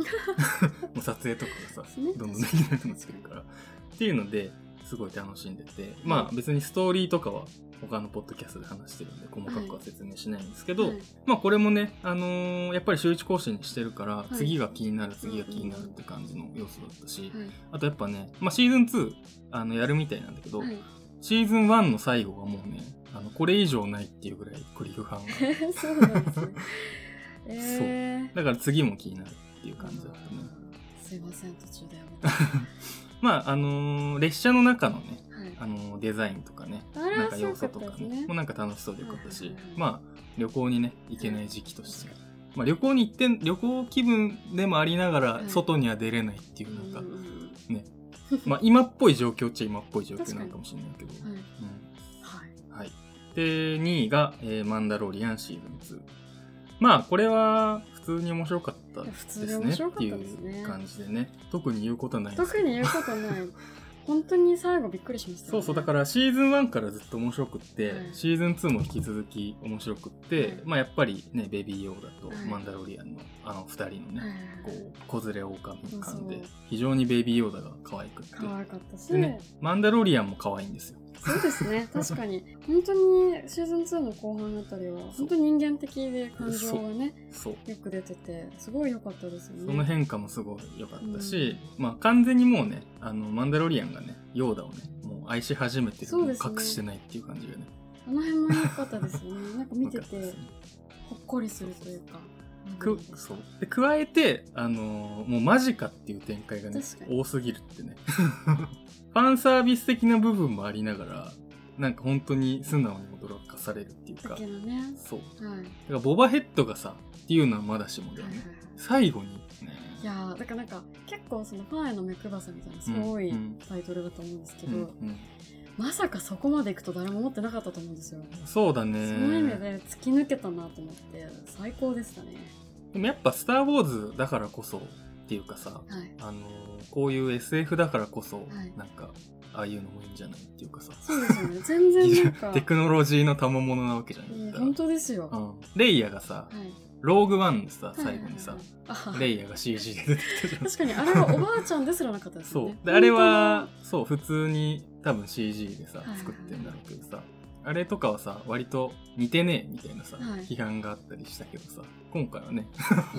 [SPEAKER 2] う撮影とかがさ、どんどんできなくなってくるから。っていうので、すごい楽しんでて、まあ別にストーリーとかは他のポッドキャストで話してるんで、細かくは説明しないんですけど、
[SPEAKER 1] はい。
[SPEAKER 2] まあこれもね、あのーやっぱり週一更新にしてるから、
[SPEAKER 1] い
[SPEAKER 2] 次が気になる、次が気になるって感じの要素だったし、
[SPEAKER 1] はい。
[SPEAKER 2] あとやっぱね、まあシーズン2、あの、やるみたいなんだけど、
[SPEAKER 1] はい。
[SPEAKER 2] シーズン1の最後がもうね、あの、これ以上ないっていうぐらいクリフハンが。
[SPEAKER 1] そうなんですねえー。
[SPEAKER 2] だから次も気になるっていう感じだったね。
[SPEAKER 1] すいません途中でや
[SPEAKER 2] まあ、あのー列車の中のね、
[SPEAKER 1] めて
[SPEAKER 2] あのーデザインとかね、なんか要素とかね、
[SPEAKER 1] ね。
[SPEAKER 2] もうなんか楽しそうでよかったし
[SPEAKER 1] はいはいはい、
[SPEAKER 2] まあ、旅行にね、行けない時期として。まあ、旅行に行って、旅行気分でもありながら
[SPEAKER 1] は、い。
[SPEAKER 2] 外には出れないっていう、なんか
[SPEAKER 1] うん、うんうん。
[SPEAKER 2] ね、まあ、今っぽい状況っちゃ今っぽい状況なのかもしれないけど。
[SPEAKER 1] はい。
[SPEAKER 2] うん。
[SPEAKER 1] はい。
[SPEAKER 2] はい。で、2位が、えーマンダロリアンシーズン2。まあ、これは普通に面白かったで
[SPEAKER 1] 普通に
[SPEAKER 2] すね
[SPEAKER 1] 面白か
[SPEAKER 2] ってい
[SPEAKER 1] ったですね。
[SPEAKER 2] う感じでね。特に言うことはない
[SPEAKER 1] 特に言うことない。本当に最後びっくりしましたよね。
[SPEAKER 2] そうそう、だからシーズン1からずっと面白くって、
[SPEAKER 1] はい。
[SPEAKER 2] シーズン2も引き続き面白くって、
[SPEAKER 1] はい。
[SPEAKER 2] まあやっぱりね、ベビーヨーダと
[SPEAKER 1] はい。
[SPEAKER 2] マンダロリアンのあの二人の
[SPEAKER 1] はい。
[SPEAKER 2] ね、こう、子連れ狼感で非常にベビーヨーダが可愛くって。
[SPEAKER 1] 可愛かったし、
[SPEAKER 2] でね、マンダロリアンも可愛いんですよ。
[SPEAKER 1] そうですね。確かに。本当にシーズン2の後半あたりは本当に人間的で感情がね
[SPEAKER 2] そう。
[SPEAKER 1] よく出ててすごい良かったですよね。
[SPEAKER 2] その変化もすごい良かったし、まあ完全にもうね、あの、マンダロリアンがね、ヨーダをね、もう愛し始めてる
[SPEAKER 1] ね。
[SPEAKER 2] 隠してないっていう感じがね。
[SPEAKER 1] あの辺も良かったですよね。なんか見てて ほっこりするというか
[SPEAKER 2] くそう。で加えて、あのーもうマジかっていう展開がね
[SPEAKER 1] 確かに。
[SPEAKER 2] 多すぎるってね。ファンサービス的な部分もありながらなんか本当に素直に驚かされるっていうか。
[SPEAKER 1] だけどね。
[SPEAKER 2] そう。
[SPEAKER 1] はい。
[SPEAKER 2] だからボバヘッドがさっていうのはまだしもだよね、
[SPEAKER 1] はいはいはい。
[SPEAKER 2] 最後にね。
[SPEAKER 1] いやーだからなんか結構そのファンへの目配さみたいなすごい
[SPEAKER 2] うん
[SPEAKER 1] タイトルだと思うんですけど、
[SPEAKER 2] うんうん
[SPEAKER 1] まさかそこまでいくと誰も思ってなかったと思うんですよ、
[SPEAKER 2] そうだね。
[SPEAKER 1] その意味で突き抜けたなと思って最高でしたね。
[SPEAKER 2] でもやっぱ「スター・ウォーズ」だからこそっていうかさ
[SPEAKER 1] はい。
[SPEAKER 2] あのーこういう SF だからこそ、
[SPEAKER 1] はい。
[SPEAKER 2] なんかああいうのもいいんじゃないっていうかさ。
[SPEAKER 1] そうですよね。全然なんか
[SPEAKER 2] テクノロジーの賜物なわけじゃん言ったら
[SPEAKER 1] いや本当ですよ、
[SPEAKER 2] うん、レイヤがさ、
[SPEAKER 1] はい
[SPEAKER 2] ローグワンでさ、
[SPEAKER 1] はい
[SPEAKER 2] 最後にさ、レイヤが CG で出てきたじゃん。
[SPEAKER 1] 確かにあれはおばあちゃんですらなかったですよね。
[SPEAKER 2] そう。で、あれは、そう、普通に多分 CG でさ
[SPEAKER 1] はいはい、
[SPEAKER 2] 作ってんだろうけどさ、あれとかはさ割と似てねえみたいなさ、
[SPEAKER 1] はい。
[SPEAKER 2] 批判があったりしたけどさ。今回はね。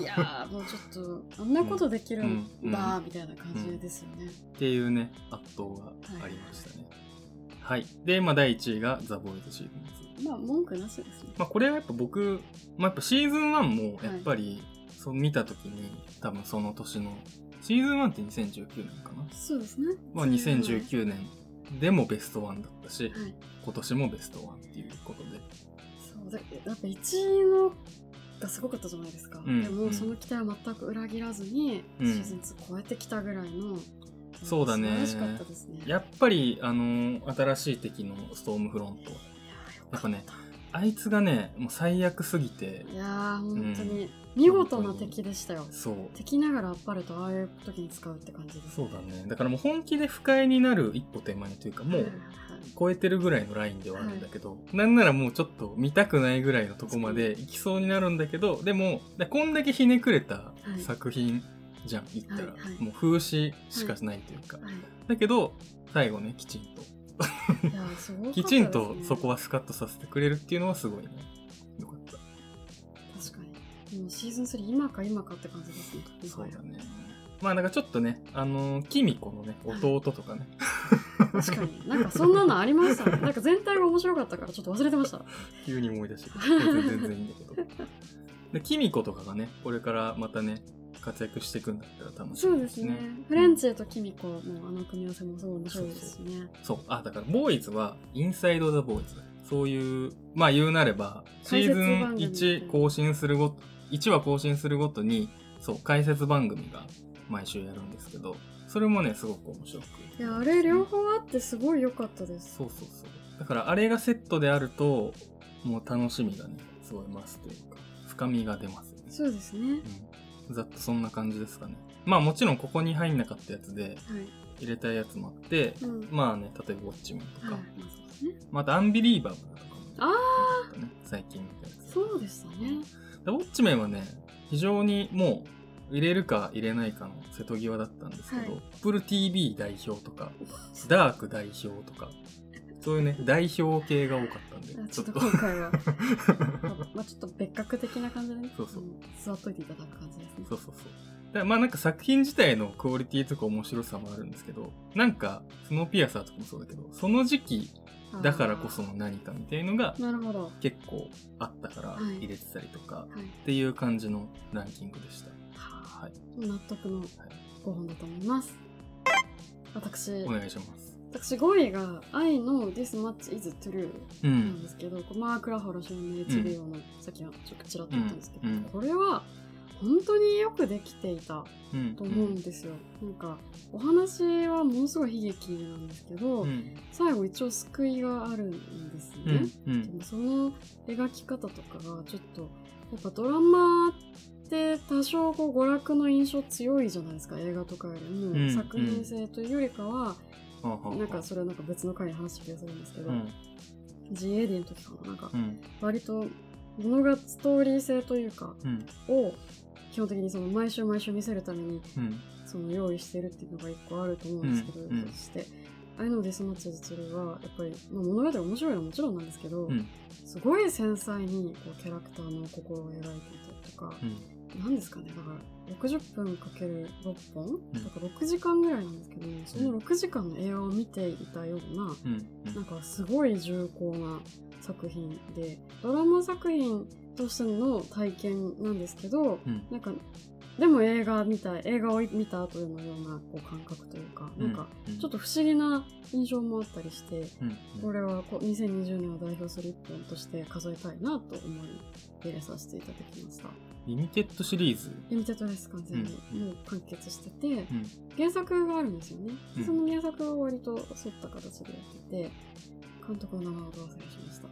[SPEAKER 1] いやーもうちょっとあんなことできるん
[SPEAKER 2] うん
[SPEAKER 1] だみたいな感じですよね。
[SPEAKER 2] っていうね圧倒がありましたね。はい、で、まあ、第1位が「ザ・ボーイズ・シーズンズ
[SPEAKER 1] まあ文句なしですね。
[SPEAKER 2] まあ、これはやっぱ僕、まあ、やっぱシーズン1もやっぱり、そう見た時に多分その年のシーズン1って2019年かな、
[SPEAKER 1] そうですね。
[SPEAKER 2] まあ、2019年でもベストワンだったし、
[SPEAKER 1] はい。
[SPEAKER 2] 今年もベストワンっていうことで
[SPEAKER 1] そうだやっぱ1位のがすごかったじゃないですか。
[SPEAKER 2] うん
[SPEAKER 1] でもその期待は全く裏切らずに、
[SPEAKER 2] うん
[SPEAKER 1] シーズン2超えてきたぐらいの。
[SPEAKER 2] そうだね
[SPEAKER 1] 素晴らしかったですね。
[SPEAKER 2] やっぱりあの新しい敵のストームフロント
[SPEAKER 1] いや
[SPEAKER 2] やっぱねあいつがねもう最悪すぎて。
[SPEAKER 1] いやー本当に。見事な敵でしたよ。
[SPEAKER 2] そう。
[SPEAKER 1] 敵ながらあっぱれとああいう時に使うって感じです、
[SPEAKER 2] そうだね。だからもう本気で不快になる一歩手前というかもう
[SPEAKER 1] はいはい。はい
[SPEAKER 2] 超えてるぐらいのラインではあるんだけど、なんならもうちょっと見たくないぐらいのとこまで行きそうになるんだけどでもだこんだけひねくれた
[SPEAKER 1] い。
[SPEAKER 2] 作品じゃん言ったら、
[SPEAKER 1] はいはい。
[SPEAKER 2] もう風刺しかないというか、
[SPEAKER 1] はい。
[SPEAKER 2] だけど最後ねきちんときちんとそこはスカッとさせてくれるっていうのはすごいね。よかった。
[SPEAKER 1] 確かに。もうシーズン3今か今かって感じですね。
[SPEAKER 2] そうだね。まあなんかちょっとねあのー、キミコのね弟とかね、
[SPEAKER 1] 確かに。なんかそんなのありましたね。なんか全体が面白かったからちょっと忘れてました。
[SPEAKER 2] 急に思い出して全然いいんだけど。でキミコとかがねこれからまたね活躍していくんだったら楽しみ
[SPEAKER 1] そうですね。フレンチェとキミコのあの組み合わせもすごい面白いですしね。
[SPEAKER 2] そう。あだからボーイズはインサイド・ザ・ボーイズ。だそういうまあ言うなればシーズン
[SPEAKER 1] 番組
[SPEAKER 2] 1更新するごと1話更新するごとにそう解説番組が毎週やるんですけどそれもねすごく面白く。
[SPEAKER 1] いやあれ両方あってすごい良かったです。
[SPEAKER 2] そうそうそう。だからあれがセットであるともう楽しみがねすごい増すというか深みが出ますよね。
[SPEAKER 1] そうですね。
[SPEAKER 2] うん、ざっとそんな感じですかね。まあもちろんここに入んなかったやつで
[SPEAKER 1] はい。
[SPEAKER 2] 入れたやつもあって、
[SPEAKER 1] うん。
[SPEAKER 2] まあね例えばウォッチメンとか、
[SPEAKER 1] はい。ま
[SPEAKER 2] たアンビリーバーブルとかも
[SPEAKER 1] あ
[SPEAKER 2] あったね最近見たやつ。
[SPEAKER 1] そうでしたね。
[SPEAKER 2] でウォッチメンはね非常にもう入れるか入れないかの瀬戸際だったんですけど、
[SPEAKER 1] はい。
[SPEAKER 2] Apple TV 代表とかダーク代表とかそういうね代表系が多かったんで
[SPEAKER 1] あちょっと。今回は。まあちょっと別格的な感じでね。
[SPEAKER 2] そうそう。ん
[SPEAKER 1] 座っといていただく感じですね。
[SPEAKER 2] そうそうそう。だまあなんか作品自体のクオリティとか面白さもあるんですけど、なんかスノーピアサーとかもそうだけど、その時期だからこその何かみたいのが結構あったから
[SPEAKER 1] はい。
[SPEAKER 2] 入れてたりとか
[SPEAKER 1] い。
[SPEAKER 2] っていう感じのランキングでした。はい。
[SPEAKER 1] 納得の
[SPEAKER 2] はい、
[SPEAKER 1] 5本だと思います。私
[SPEAKER 2] お願いします。
[SPEAKER 1] 私5位が「愛の This Match is True」
[SPEAKER 2] う
[SPEAKER 1] なん
[SPEAKER 2] ん。
[SPEAKER 1] ですけど、こうマーク・ラファロ主演の HBO の、さっきはちょっとちらっと言ったんですけど、
[SPEAKER 2] うんうん
[SPEAKER 1] これは本当によくできていた
[SPEAKER 2] うん。
[SPEAKER 1] と思うんですよ、なんかお話はものすごい悲劇なんですけど、
[SPEAKER 2] うん。
[SPEAKER 1] 最後一応救いがあるんです
[SPEAKER 2] う
[SPEAKER 1] ね、
[SPEAKER 2] ん。うん。
[SPEAKER 1] でもその描き方とかがちょっとやっぱドラマって多少こう娯楽の印象強いじゃないですか映画とかよりも、
[SPEAKER 2] うん
[SPEAKER 1] 作品性というよりかは、なんかそれはなんか別の回に話した気がするんですけど、
[SPEAKER 2] うん。
[SPEAKER 1] GAD の時かななんか
[SPEAKER 2] うん。
[SPEAKER 1] 割と物がストーリー性というか
[SPEAKER 2] うん。
[SPEAKER 1] を基本的にその毎週毎週見せるために
[SPEAKER 2] うん。
[SPEAKER 1] その用意してるっていうのが一個あると思うんですけど、そしてああいうのデスマッチズルはやっぱり、まあ、物語面白いのはもちろんなんですけど、
[SPEAKER 2] うん。
[SPEAKER 1] すごい繊細にこうキャラクターの心を描いていたりとか、
[SPEAKER 2] うん。
[SPEAKER 1] なんですかねだから60分かける6本、
[SPEAKER 2] ん。
[SPEAKER 1] だから6時間ぐらいなんですけどその6時間の映画を見ていたような、
[SPEAKER 2] うん。
[SPEAKER 1] なんかすごい重厚な作品でドラマ作品としての体験なんですけど
[SPEAKER 2] うん。
[SPEAKER 1] なんかでも映画見た映画を見た後のようなこう感覚というか、なんかちょっと不思議な印象もあったりして
[SPEAKER 2] うん。
[SPEAKER 1] これはこう2020年を代表する一本として数えたいなと思い入れさせていただきました
[SPEAKER 2] リミテッドシリーズ。
[SPEAKER 1] リミテッドです完全に、
[SPEAKER 2] うん。
[SPEAKER 1] もう完結してて
[SPEAKER 2] うん。
[SPEAKER 1] 原作があるんですよね、
[SPEAKER 2] うん。
[SPEAKER 1] その原作を割と沿った形でやってて監督の名前をど忘れしました。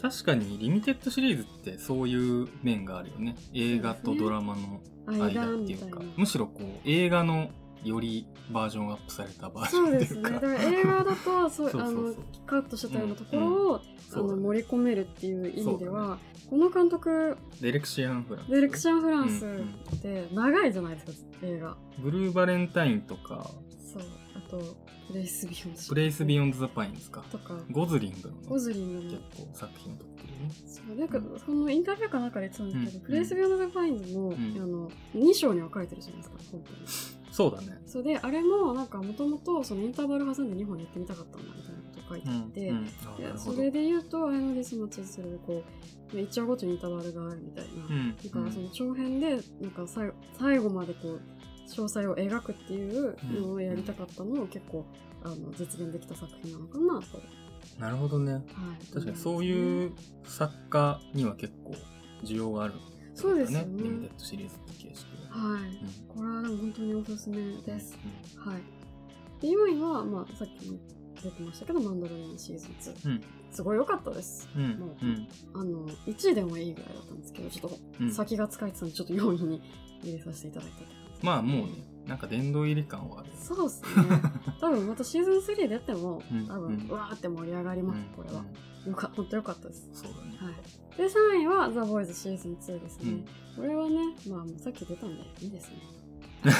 [SPEAKER 2] 確かにリミテッドシリーズってそういう面があるよね。映画とドラマの間
[SPEAKER 1] 間
[SPEAKER 2] っていうか。
[SPEAKER 1] みたいな。
[SPEAKER 2] むしろこう映画のよりバージョンアップされたバージ
[SPEAKER 1] そう
[SPEAKER 2] ョンって
[SPEAKER 1] ですね。だ
[SPEAKER 2] か
[SPEAKER 1] から映画だと そう
[SPEAKER 2] そうそうそう。
[SPEAKER 1] あのカットしてたようなところを、あの
[SPEAKER 2] そうだね。
[SPEAKER 1] 盛り込めるっていう意味で
[SPEAKER 2] そう
[SPEAKER 1] は、この監督
[SPEAKER 2] デレクシアン・フランス。
[SPEAKER 1] ディレクション・フランス
[SPEAKER 2] うんうん。
[SPEAKER 1] って長いじゃないですか映画。
[SPEAKER 2] ブルーバレンタインとか。
[SPEAKER 1] そう。あとプレイスビヨンド
[SPEAKER 2] プレイスビヨンド・ザ・パインですか。
[SPEAKER 1] とか。
[SPEAKER 2] ゴズリングのね。
[SPEAKER 1] ゴズリング
[SPEAKER 2] 結構の作品を撮ってるね。
[SPEAKER 1] そうなんかそのインタビューかなんかで言ってたんですけど、
[SPEAKER 2] うん。
[SPEAKER 1] プレイスビヨンド・ザ・パインズも、
[SPEAKER 2] ん。
[SPEAKER 1] あの2章に分かれてるじゃないですか本当に
[SPEAKER 2] そうだね。
[SPEAKER 1] そうであれもなんかもともとそのインターバル挟んで2本やってみたかったんだみたいなことを書いて
[SPEAKER 2] うん
[SPEAKER 1] あって、
[SPEAKER 2] うんあ
[SPEAKER 1] いや
[SPEAKER 2] なるほど。
[SPEAKER 1] それで言うとあれのディスマッチするこう1話ごとにインターバルがあるみたいな、
[SPEAKER 2] うん。
[SPEAKER 1] だからその長編でなんか最後最後までこう詳細を描くっていうのをやりたかったのを結構あの実現できた作品なのかなと、
[SPEAKER 2] なるほどね。
[SPEAKER 1] はい、
[SPEAKER 2] 確かにそういう作家には結構需要がある
[SPEAKER 1] そうですよね。
[SPEAKER 2] リミテッドシリーズって形式は
[SPEAKER 1] はい、
[SPEAKER 2] うん。
[SPEAKER 1] これはでも本当におすすめです、
[SPEAKER 2] う
[SPEAKER 1] はい。で4位は、まあ、さっきも出てましたけどマンダロリンシーズン2、
[SPEAKER 2] うん。
[SPEAKER 1] すごい良かったです。
[SPEAKER 2] んうん。
[SPEAKER 1] もう
[SPEAKER 2] うん。
[SPEAKER 1] あの1位でもいいぐらいだったんですけどちょっと
[SPEAKER 2] うん。
[SPEAKER 1] 先が使えてたんでちょっと4位に入れさせていただいた
[SPEAKER 2] まあもうねなんか殿堂入り感はある
[SPEAKER 1] そうですね。多分またシーズン3でやっても
[SPEAKER 2] うん
[SPEAKER 1] 多分、
[SPEAKER 2] うん。
[SPEAKER 1] うわーって盛り上がります、これは。
[SPEAKER 2] うん。
[SPEAKER 1] よか本当良かったです。
[SPEAKER 2] そうだね。
[SPEAKER 1] はい。で3位は「ザ・ボーイズシーズン2ですね、
[SPEAKER 2] うん。
[SPEAKER 1] これはねまあさっき出たんでいいですね。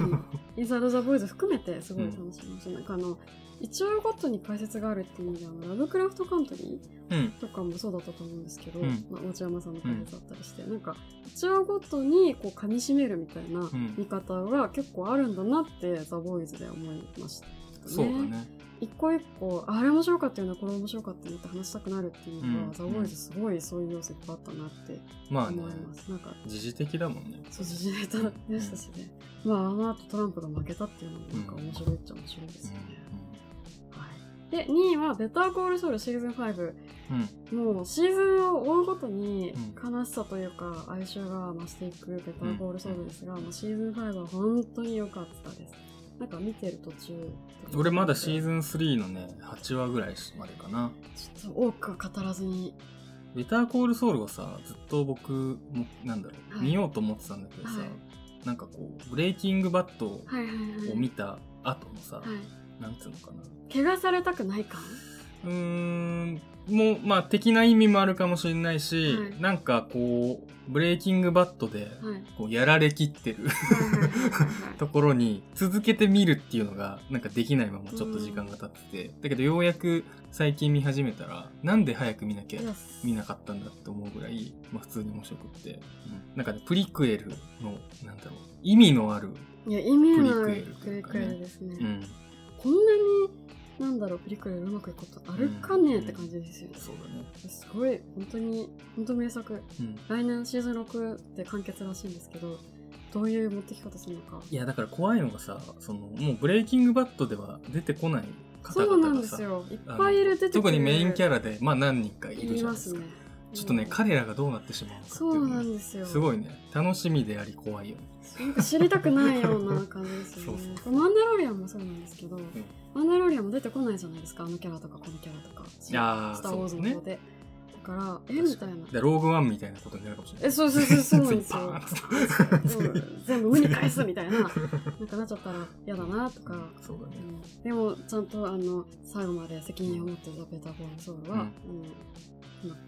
[SPEAKER 1] うん。インサイド・ザ・ボーイズ含めてすごい楽しみました、なんかあの一話ごとに解説があるっていう意味であのラブクラフトカントリー
[SPEAKER 2] うん。
[SPEAKER 1] とかもそうだったと思うんですけど、
[SPEAKER 2] うん。
[SPEAKER 1] まあ、内山さんの解説だったりして、なんか一話ごとにこう噛み締めるみたいな
[SPEAKER 2] うん。
[SPEAKER 1] 見方が結構あるんだなってザ・ボーイズで思いました、ね。
[SPEAKER 2] そうだね。
[SPEAKER 1] 一個一個あれ面白かったよねこれ面白かったよねって話したくなるっていうのは、
[SPEAKER 2] うん。
[SPEAKER 1] ザ・ボーイズすごいそういう要素いっぱいあったなって
[SPEAKER 2] まあね。
[SPEAKER 1] 思います、なんか
[SPEAKER 2] 時事的だもんね。
[SPEAKER 1] そう時事ネタでしたしね、まああの後トランプが負けたっていうのもなんか面白いっちゃ面白いですよね、はい、で2位は「ベターコールソウルシーズン5」
[SPEAKER 2] うんうん。
[SPEAKER 1] もうシーズンを追うごとに
[SPEAKER 2] う
[SPEAKER 1] 悲しさというか哀愁が増していくベターコールソウルですが、もうシーズン5は本当に良かったです。なんか見てる途中
[SPEAKER 2] 俺まだシー
[SPEAKER 1] ン
[SPEAKER 2] ズン3のね8話ぐらいまでかな。
[SPEAKER 1] ちょっと多く語らずに。
[SPEAKER 2] ベターコールソウルはさずっと僕もなんだろう、
[SPEAKER 1] はい。
[SPEAKER 2] 見ようと思ってたんだけどさ、
[SPEAKER 1] はい。
[SPEAKER 2] なんかこうブレイキングバットを
[SPEAKER 1] はいはいはい。
[SPEAKER 2] 見た後のさ、
[SPEAKER 1] はい
[SPEAKER 2] なんつうのかな。
[SPEAKER 1] 怪我されたくない感？
[SPEAKER 2] うーんもうまあ的な意味もあるかもしれないし、
[SPEAKER 1] はい。
[SPEAKER 2] なんかこうブレイキングバットで
[SPEAKER 1] はい。
[SPEAKER 2] こうやられきってるところに続けて見るっていうのがなんかできないままちょっと時間が経ってて、だけどようやく最近見始めたらなんで早く見なきゃ見なかったんだって思うぐらい、まあ、普通に面白くって、うんなんかねプリクエルのなんだろう意味のある、
[SPEAKER 1] いや意味のある
[SPEAKER 2] プリクエル
[SPEAKER 1] ですね、
[SPEAKER 2] うん、
[SPEAKER 1] こんなになんだろうプリクエルうまくいくことあるかね、
[SPEAKER 2] うん。
[SPEAKER 1] って感じですよね。
[SPEAKER 2] そうだね、
[SPEAKER 1] すごい本当に本当名作。
[SPEAKER 2] うん、
[SPEAKER 1] 来年シーズン6で完結らしいんですけどどういう持ってき方するのか。
[SPEAKER 2] いやだから怖いのがさそのもうブレイキングバットでは出てこない方
[SPEAKER 1] そうなん
[SPEAKER 2] 々がさ
[SPEAKER 1] ですよ。いっぱいいる出て
[SPEAKER 2] 特にメインキャラでまあ何人かいる
[SPEAKER 1] い
[SPEAKER 2] じゃないですか。
[SPEAKER 1] ますね。
[SPEAKER 2] ちょっとね、
[SPEAKER 1] うん
[SPEAKER 2] 彼らがどうなってしまうのかってい
[SPEAKER 1] そうう
[SPEAKER 2] のが
[SPEAKER 1] なんですよ。
[SPEAKER 2] すごいね。楽しみであり怖いよね
[SPEAKER 1] なんか知りたくないような感じですよね。マンダロリアンもそうなんですけど、マンダロリアンも出てこないじゃないですかあのキャラとかこのキャラとか。
[SPEAKER 2] いやー
[SPEAKER 1] スター・ウォーズの方で。だからえ
[SPEAKER 2] 確
[SPEAKER 1] みたいな。
[SPEAKER 2] でローグワンみたいなことになるかもしれない。
[SPEAKER 1] えそうそうそうそう。なんですよ全部無に返すみたいな。なんかなっちゃったら嫌だなとか、
[SPEAKER 2] そうだね。
[SPEAKER 1] うん。でもちゃんとあの最後まで責任を持ってザ・ベータ・コール・ソウルは、
[SPEAKER 2] うん。
[SPEAKER 1] あの今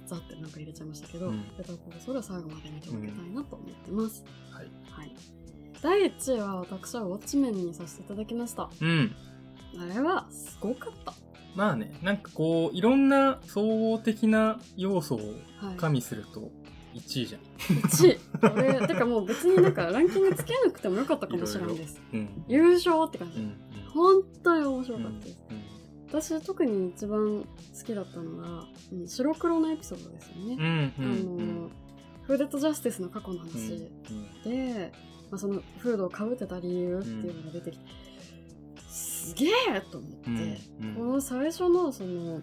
[SPEAKER 1] ザってなんか入れちゃいましたけど、
[SPEAKER 2] うん。
[SPEAKER 1] ベータ・コール・ソウルは最後まで見届けたいなと思ってます、
[SPEAKER 2] はい。
[SPEAKER 1] はい。第1位は私はウォッチメンにさせていただきました。
[SPEAKER 2] うん。
[SPEAKER 1] あれはすごかった。
[SPEAKER 2] まあねなんかこういろんな総合的な要素を
[SPEAKER 1] はい。
[SPEAKER 2] 加味すると1位じゃん、
[SPEAKER 1] 1位。てかもう別になんか ランキングつけなくてもよかったかもしれないです
[SPEAKER 2] うん。
[SPEAKER 1] 優勝って感じ、
[SPEAKER 2] うん。
[SPEAKER 1] 本当に面白
[SPEAKER 2] うん
[SPEAKER 1] かったです、
[SPEAKER 2] うん
[SPEAKER 1] 私特に一番好きだったのが、うん白黒のエピソードですよね、
[SPEAKER 2] うんうん
[SPEAKER 1] あのフーデッドジャスティスの過去の
[SPEAKER 2] うん
[SPEAKER 1] 話で、まあ、そのフードをかぶってた理由っていうのが出てきて、すげえと思って、この最初のその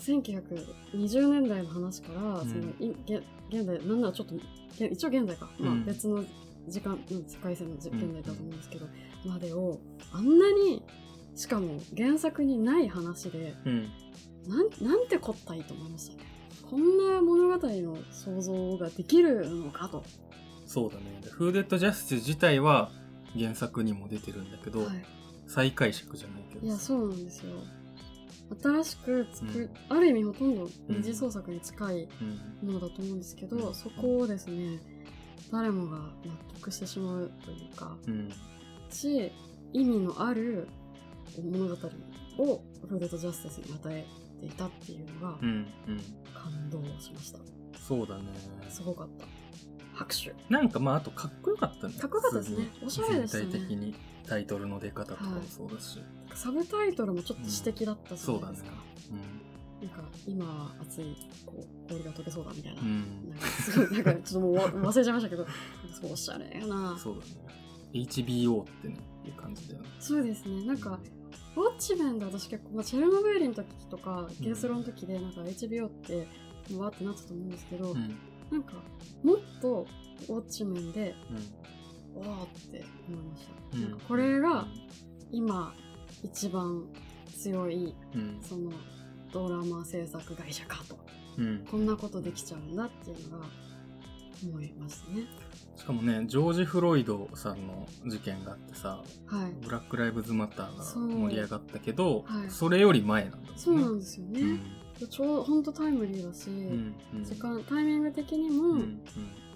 [SPEAKER 1] 1920年代の話から、
[SPEAKER 2] うん。
[SPEAKER 1] そのい現現代なんならちょっとげ一応現代か、まあ
[SPEAKER 2] うん
[SPEAKER 1] 別の時間の世界線の現代だと思うんですけど、までをあんなにしかも原作にない話で
[SPEAKER 2] うん。
[SPEAKER 1] なんなんてこったいと思いましたねこんな物語の想像ができるのかと、
[SPEAKER 2] そうだね。フーデッドジャスティス自体は原作にも出てるんだけど、
[SPEAKER 1] はい、
[SPEAKER 2] 再解釈じゃないけど
[SPEAKER 1] いやそうなんですよ。新しく作る、
[SPEAKER 2] うん。
[SPEAKER 1] ある意味ほとんど二次創作に近い
[SPEAKER 2] うん。
[SPEAKER 1] ものだと思うんですけど、
[SPEAKER 2] うん。
[SPEAKER 1] そこをですね誰もが納得してしまうというか
[SPEAKER 2] うん。
[SPEAKER 1] し意味のある物語をフードとジャスティスに与えていたっていうのが
[SPEAKER 2] うんうん。
[SPEAKER 1] 感動しました。
[SPEAKER 2] そうだね。
[SPEAKER 1] すごかった。拍手。
[SPEAKER 2] なんかまああとかっこよかったね。
[SPEAKER 1] かっこよかったですね。
[SPEAKER 2] 普通に。
[SPEAKER 1] おしゃれでしたね。
[SPEAKER 2] 全体的にタイトルの出方とかもそうだし、
[SPEAKER 1] サブタイトルもちょっと詩的だったじゃ
[SPEAKER 2] そうだね。
[SPEAKER 1] ないですか。なんか今は暑いこう氷が溶けそうだみたいな。
[SPEAKER 2] うん、うん
[SPEAKER 1] なんかすごいなんかちょっともうわ忘れちゃいましたけど、すごいおしゃれやな。
[SPEAKER 2] そうだね。HBO ってねいう感じだよね。
[SPEAKER 1] そうですね。なんか、ウォッチメンで私結構、まあ、チェルノブイリの時とか、ゲスロの時で、なんか HBO って、わーってなってたと思うんですけど、
[SPEAKER 2] うん
[SPEAKER 1] なんか、もっとウォッチメンで、
[SPEAKER 2] うん
[SPEAKER 1] わーって思いました。
[SPEAKER 2] うん
[SPEAKER 1] なんかこれが今、一番強い、
[SPEAKER 2] うん
[SPEAKER 1] その、ドラマ制作会社かと。
[SPEAKER 2] うん
[SPEAKER 1] こんなことできちゃうんだっていうのが、思いましたね。
[SPEAKER 2] しかもねジョージ・フロイドさんの事件があってさ
[SPEAKER 1] はい。
[SPEAKER 2] ブラック・ライブズ・マターが盛り上がったけど
[SPEAKER 1] はい。
[SPEAKER 2] それより前なんだね。
[SPEAKER 1] そうなんですよね。
[SPEAKER 2] うん。
[SPEAKER 1] ちょうど、ほんとタイムリーだし、
[SPEAKER 2] うんうん。
[SPEAKER 1] 時間、タイミング的にも、
[SPEAKER 2] うんうん。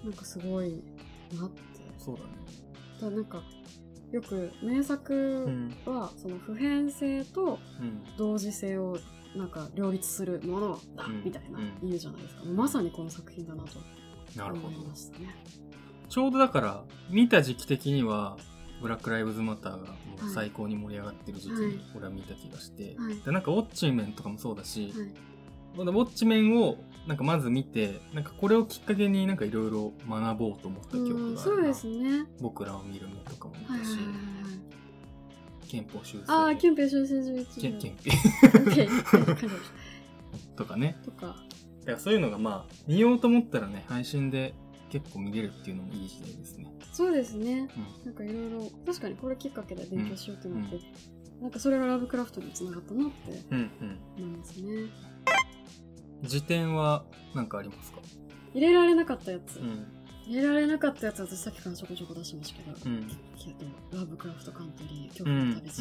[SPEAKER 1] なんかすごいなって。
[SPEAKER 2] そうだね。
[SPEAKER 1] だなんか、よく名作は、その普遍性と
[SPEAKER 2] うん。
[SPEAKER 1] 同時性をなんか両立するものだ、
[SPEAKER 2] うん。
[SPEAKER 1] みたいな
[SPEAKER 2] うん。
[SPEAKER 1] 言うじゃないですか。まさにこの作品だなと思い
[SPEAKER 2] なるほど。
[SPEAKER 1] ましたね。
[SPEAKER 2] ちょうどだから見た時期的にはブラック・ライブズ・マターがもう最高に盛り上がってる時期
[SPEAKER 1] はい。
[SPEAKER 2] に俺は見た気がして、
[SPEAKER 1] はい。
[SPEAKER 2] でなんかウォッチメンとかもそうだし、
[SPEAKER 1] はい。
[SPEAKER 2] ウォッチメンをなんかまず見てなんかこれをきっかけになんかいろいろ学ぼうと思った記憶
[SPEAKER 1] うん、
[SPEAKER 2] があるな。
[SPEAKER 1] そうですね。
[SPEAKER 2] 僕らを見る目とかも見たし。憲法修正。
[SPEAKER 1] ああ、キュンペイ修正11
[SPEAKER 2] 憲憲。
[SPEAKER 1] キュンペイ感じまし
[SPEAKER 2] とかね。
[SPEAKER 1] たとか、
[SPEAKER 2] だからそういうのがまあ見ようと思ったらね配信で結構見れるっていうのもいい時代ですね。
[SPEAKER 1] そうですね。
[SPEAKER 2] うん。
[SPEAKER 1] なんかいろいろ、確かにこれきっかけで勉強しようと思って、なんかそれがラブクラフトにつながったなって
[SPEAKER 2] うんうん。
[SPEAKER 1] 思いますね。
[SPEAKER 2] 辞典は何かありますか？
[SPEAKER 1] 入れられなかったやつ。
[SPEAKER 2] うん。
[SPEAKER 1] 入れられなかったやつは私さっきからちょこちょこ出しましたけど、
[SPEAKER 2] うん。
[SPEAKER 1] けどラブクラフトカントリー、今日の旅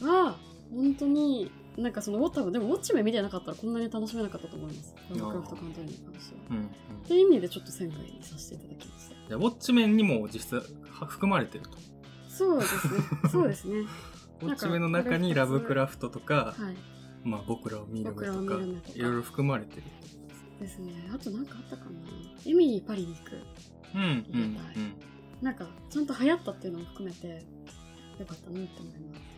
[SPEAKER 1] 路は、本当に、なんかその、多分でもウォッチメン見てなかったらこんなに楽しめなかったと思います。ラブクラフトカントリーに関しては。
[SPEAKER 2] うんうん
[SPEAKER 1] っていう意味でちょっと仙台にさせていただきました。
[SPEAKER 2] じゃあウォッチメンにも実際は含まれてると
[SPEAKER 1] そうですね。そうですね。
[SPEAKER 2] ウォッチメンの中にラブクラフトとか、
[SPEAKER 1] はい。
[SPEAKER 2] まあ、僕らを見る目とかいろいろ含まれてるです
[SPEAKER 1] ね。あとなんかあったかな。エミリーパリに行く。
[SPEAKER 2] うんうん
[SPEAKER 1] 入れたいなんか、ちゃんと流行ったっていうのも含めて、よかったなって思います。
[SPEAKER 2] うん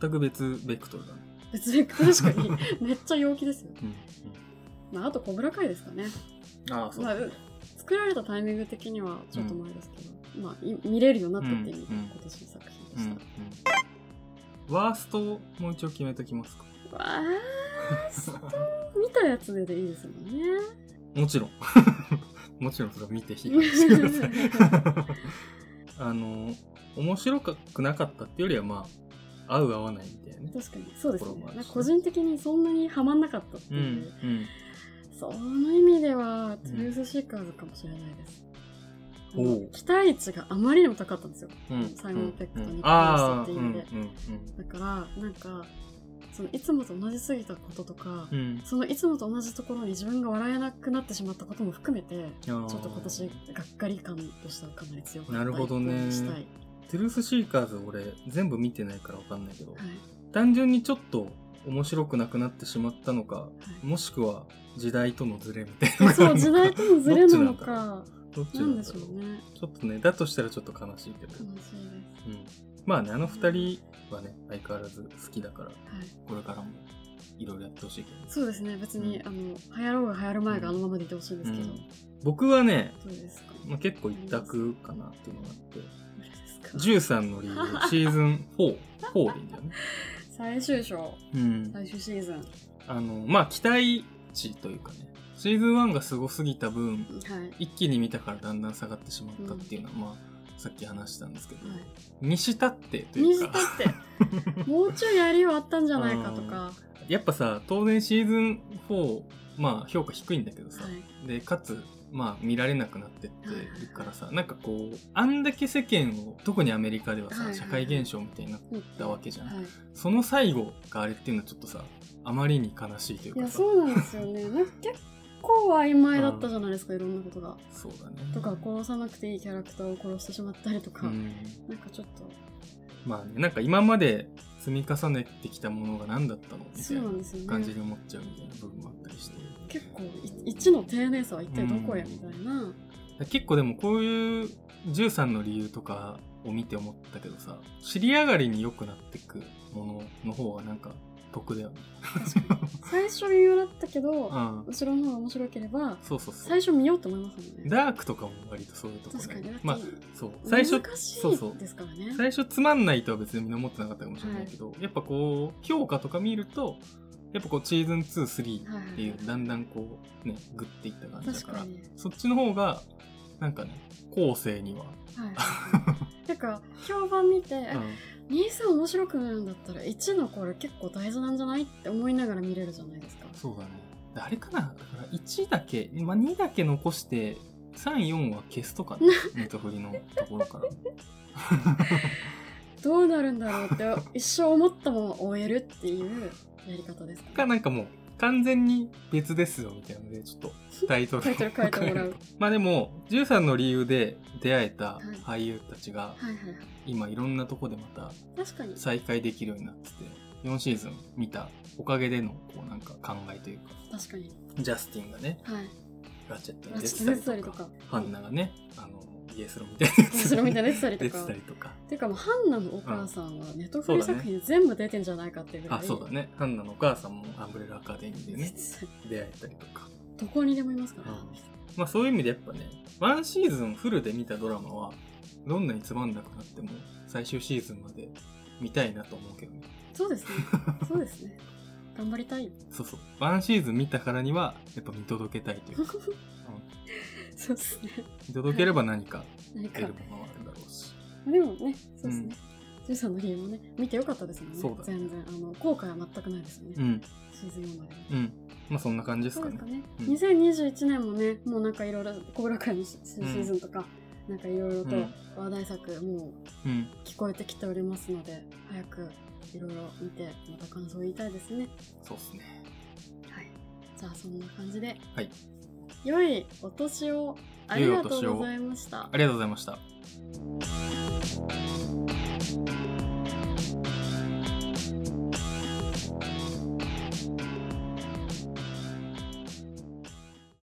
[SPEAKER 2] 全く別ベクトルだね
[SPEAKER 1] 別に、確かに、めっちゃ陽気ですよ。
[SPEAKER 2] うん
[SPEAKER 1] まあ、あと、小倉会ですかね。
[SPEAKER 2] うんああそう
[SPEAKER 1] まあ、作られたタイミング的にはちょっと前ですけど、まあ、い見れるようになったっていう
[SPEAKER 2] うんうん
[SPEAKER 1] 今年の作品で
[SPEAKER 2] うんうん
[SPEAKER 1] した。
[SPEAKER 2] ワーストをもう一応決めときますか
[SPEAKER 1] わー、スト見たやつででいいですもんね。
[SPEAKER 2] もちろん もちろんそれは見て批判してください あの面白くなかったっていうよりはまあ合う合わないみたいなね。
[SPEAKER 1] 確かに、そうですね。個人的にそんなにハマんなかったって
[SPEAKER 2] うん
[SPEAKER 1] いう、
[SPEAKER 2] うん
[SPEAKER 1] その意味では、トゥルースシーカーズかもしれないです。期待値があまりにも高かったんですよ。
[SPEAKER 2] うん
[SPEAKER 1] サイモン・ペックとニック・
[SPEAKER 2] ああ
[SPEAKER 1] フロストっていう意味で。
[SPEAKER 2] うんうん
[SPEAKER 1] だから、なんか、そのいつもと同じすぎたこととか、
[SPEAKER 2] うん。うん
[SPEAKER 1] そのいつもと同じところに自分が笑えなくなってしまったことも含めて、
[SPEAKER 2] ちょ
[SPEAKER 1] っと今年、がっかり感としてはかなり強かった。
[SPEAKER 2] なるほどね。
[SPEAKER 1] したい。
[SPEAKER 2] トゥルースシーカーズ俺全部見てないからわかんないけど、
[SPEAKER 1] はい。
[SPEAKER 2] 単純にちょっと面白くなくなってしまったのか
[SPEAKER 1] はい。
[SPEAKER 2] もしくは時代とのズレみたいな
[SPEAKER 1] そう、時代とのズレなのか、
[SPEAKER 2] どっち
[SPEAKER 1] な
[SPEAKER 2] なん
[SPEAKER 1] でしょうね。
[SPEAKER 2] ちょっとねだとしたらちょっと悲しいけど、
[SPEAKER 1] 悲しいです。
[SPEAKER 2] うん、まあねあの二人はね相変わらず好きだから
[SPEAKER 1] はい。
[SPEAKER 2] これからもいろいろやってほしいけど。ね
[SPEAKER 1] そうですね、別に、
[SPEAKER 2] うん。
[SPEAKER 1] あの、流行ろうが流行る前があのままでいてほしいんですけど、
[SPEAKER 2] うん。僕はね、
[SPEAKER 1] どうですか。
[SPEAKER 2] まあ、結構一択かなっていうのがあって13の理由 シーズン44でいいんだよね。
[SPEAKER 1] 最終章、
[SPEAKER 2] うん。
[SPEAKER 1] 最終シーズン。は
[SPEAKER 2] あのまあ期待値というかね。シーズン1がすごすぎた分
[SPEAKER 1] い。
[SPEAKER 2] 一気に見たからだんだん下がってしまったっていうのは、まあさっき話したんですけど、
[SPEAKER 1] はい。
[SPEAKER 2] にしたってというか。
[SPEAKER 1] にしたって、もうちょいやりはあったんじゃないかとか、
[SPEAKER 2] やっぱさ当然シーズン4まあ評価低いんだけどさ、
[SPEAKER 1] はい。
[SPEAKER 2] でかつまあ見られなくなってってるからさ、なんかこうあんだけ世間を特にアメリカではさ、社会現象みたいになってたわけじゃん、
[SPEAKER 1] はい。
[SPEAKER 2] その最後があれっていうのはちょっとさあまりに悲しいという
[SPEAKER 1] いや、そうなんですよね。なんか結構曖昧だったじゃないですか、いろんなことが。
[SPEAKER 2] そうだね。
[SPEAKER 1] とか、殺さなくていいキャラクターを殺してしまったりとか、
[SPEAKER 2] うん。
[SPEAKER 1] なんかちょっと、
[SPEAKER 2] まあね、なんか今まで積み重ねてきたものが何だったの？みた
[SPEAKER 1] そう
[SPEAKER 2] い
[SPEAKER 1] な
[SPEAKER 2] 感じに思っちゃうみたいな部分もあって。
[SPEAKER 1] 結構い1の丁寧さは一体どこへ
[SPEAKER 2] うん
[SPEAKER 1] みたいな、
[SPEAKER 2] 結構でもこういう13の理由とかを見て思ったけどさ、尻上がりに良くなってくものの方がなんか得だよね。
[SPEAKER 1] 最初微妙だったけど、
[SPEAKER 2] うん。
[SPEAKER 1] 後ろの方が面白ければ
[SPEAKER 2] そうそうそう。
[SPEAKER 1] 最初見ようと思いますもんね。
[SPEAKER 2] ダークとかも割とそういうとこ
[SPEAKER 1] 確かに。
[SPEAKER 2] まあ、そう。最初、
[SPEAKER 1] 難し
[SPEAKER 2] そうそう
[SPEAKER 1] いですからね。
[SPEAKER 2] 最初つまんないとは別にみんな思ってなかったかもしれないけど、やっぱこう、評価とか見ると、やっぱこう、シーズン2、3
[SPEAKER 1] はいはい
[SPEAKER 2] っていう、だんだんこう、ね、グッていった感じだから、そっちの方が、なんかね、後世には、
[SPEAKER 1] はい。てか評判見て、え
[SPEAKER 2] うん。
[SPEAKER 1] 23面白くなるんだったら1のこれ結構大事なんじゃないって思いながら見れるじゃないですか。
[SPEAKER 2] そうだね。あれかな？だから1だけ、まあ、2だけ残して、3、4は消すとかね、ネットフリのところから。
[SPEAKER 1] どうなるんだろうって一生思ったまま終えるっていうやり方ですか？
[SPEAKER 2] か、なんかもう、完全に別ですよ、みたいなので、ちょっと、タイトル
[SPEAKER 1] イトル書いてもらう。
[SPEAKER 2] まあでも、13の理由で出会えた
[SPEAKER 1] はい
[SPEAKER 2] 俳優たちが、今いろんなとこでまた
[SPEAKER 1] 確かに。
[SPEAKER 2] 再会できるようになってて、4シーズン見たおかげでの、こうなんか考えというか、
[SPEAKER 1] 確かに。
[SPEAKER 2] ジャスティンがね、
[SPEAKER 1] はい。
[SPEAKER 2] ラチェットに
[SPEAKER 1] ラ
[SPEAKER 2] 出
[SPEAKER 1] てた
[SPEAKER 2] てたりとか、
[SPEAKER 1] りとか。
[SPEAKER 2] ハンナがね、あの、イエスロみたいなやつ
[SPEAKER 1] 後ろみたい？な出てたりと
[SPEAKER 2] 出
[SPEAKER 1] か
[SPEAKER 2] て たりとか。
[SPEAKER 1] てかもうハンナのお母さんはネットフリ作品全部出てんじゃないかっていうぐらい
[SPEAKER 2] あ、そうだね。ハンナのお母さんもアンブレラアカデミーでね、
[SPEAKER 1] 実
[SPEAKER 2] 出会えたりとか。
[SPEAKER 1] どこにでもいますから、
[SPEAKER 2] うん。まあそういう意味でやっぱね、ワンシーズンフルで見たドラマは、どんなにつまんなくなっても、最終シーズンまで見たいなと思うけどね。
[SPEAKER 1] そうですね。そうですね。頑張りたい。
[SPEAKER 2] そうそう。ワンシーズン見たからには、やっぱ見届けたいというか、うん
[SPEAKER 1] そうですね
[SPEAKER 2] 見届ければ何か
[SPEAKER 1] 何か
[SPEAKER 2] 得るものはあるだろうし。
[SPEAKER 1] でもねそうですね、ジュンさんの理由もね見てよかったですもんね
[SPEAKER 2] そうだね
[SPEAKER 1] 全然あの後悔は全くないですよね、
[SPEAKER 2] うん。
[SPEAKER 1] シーズン4まで
[SPEAKER 2] うん。まあそんな感じですかね
[SPEAKER 1] そうです。かね、
[SPEAKER 2] うん
[SPEAKER 1] 2021年もねもうなんかいろいろ小倉会のシシーズンとか、なんかいろいろと
[SPEAKER 2] うん
[SPEAKER 1] 話題作もう
[SPEAKER 2] うん。
[SPEAKER 1] 聞こえてきておりますので早くいろいろ見てまた感想を言いたいですね
[SPEAKER 2] そうっすね。
[SPEAKER 1] はいじゃあそんな感じで
[SPEAKER 2] はい。
[SPEAKER 1] 良いお年をありがとうございました。
[SPEAKER 2] ありがとうございました。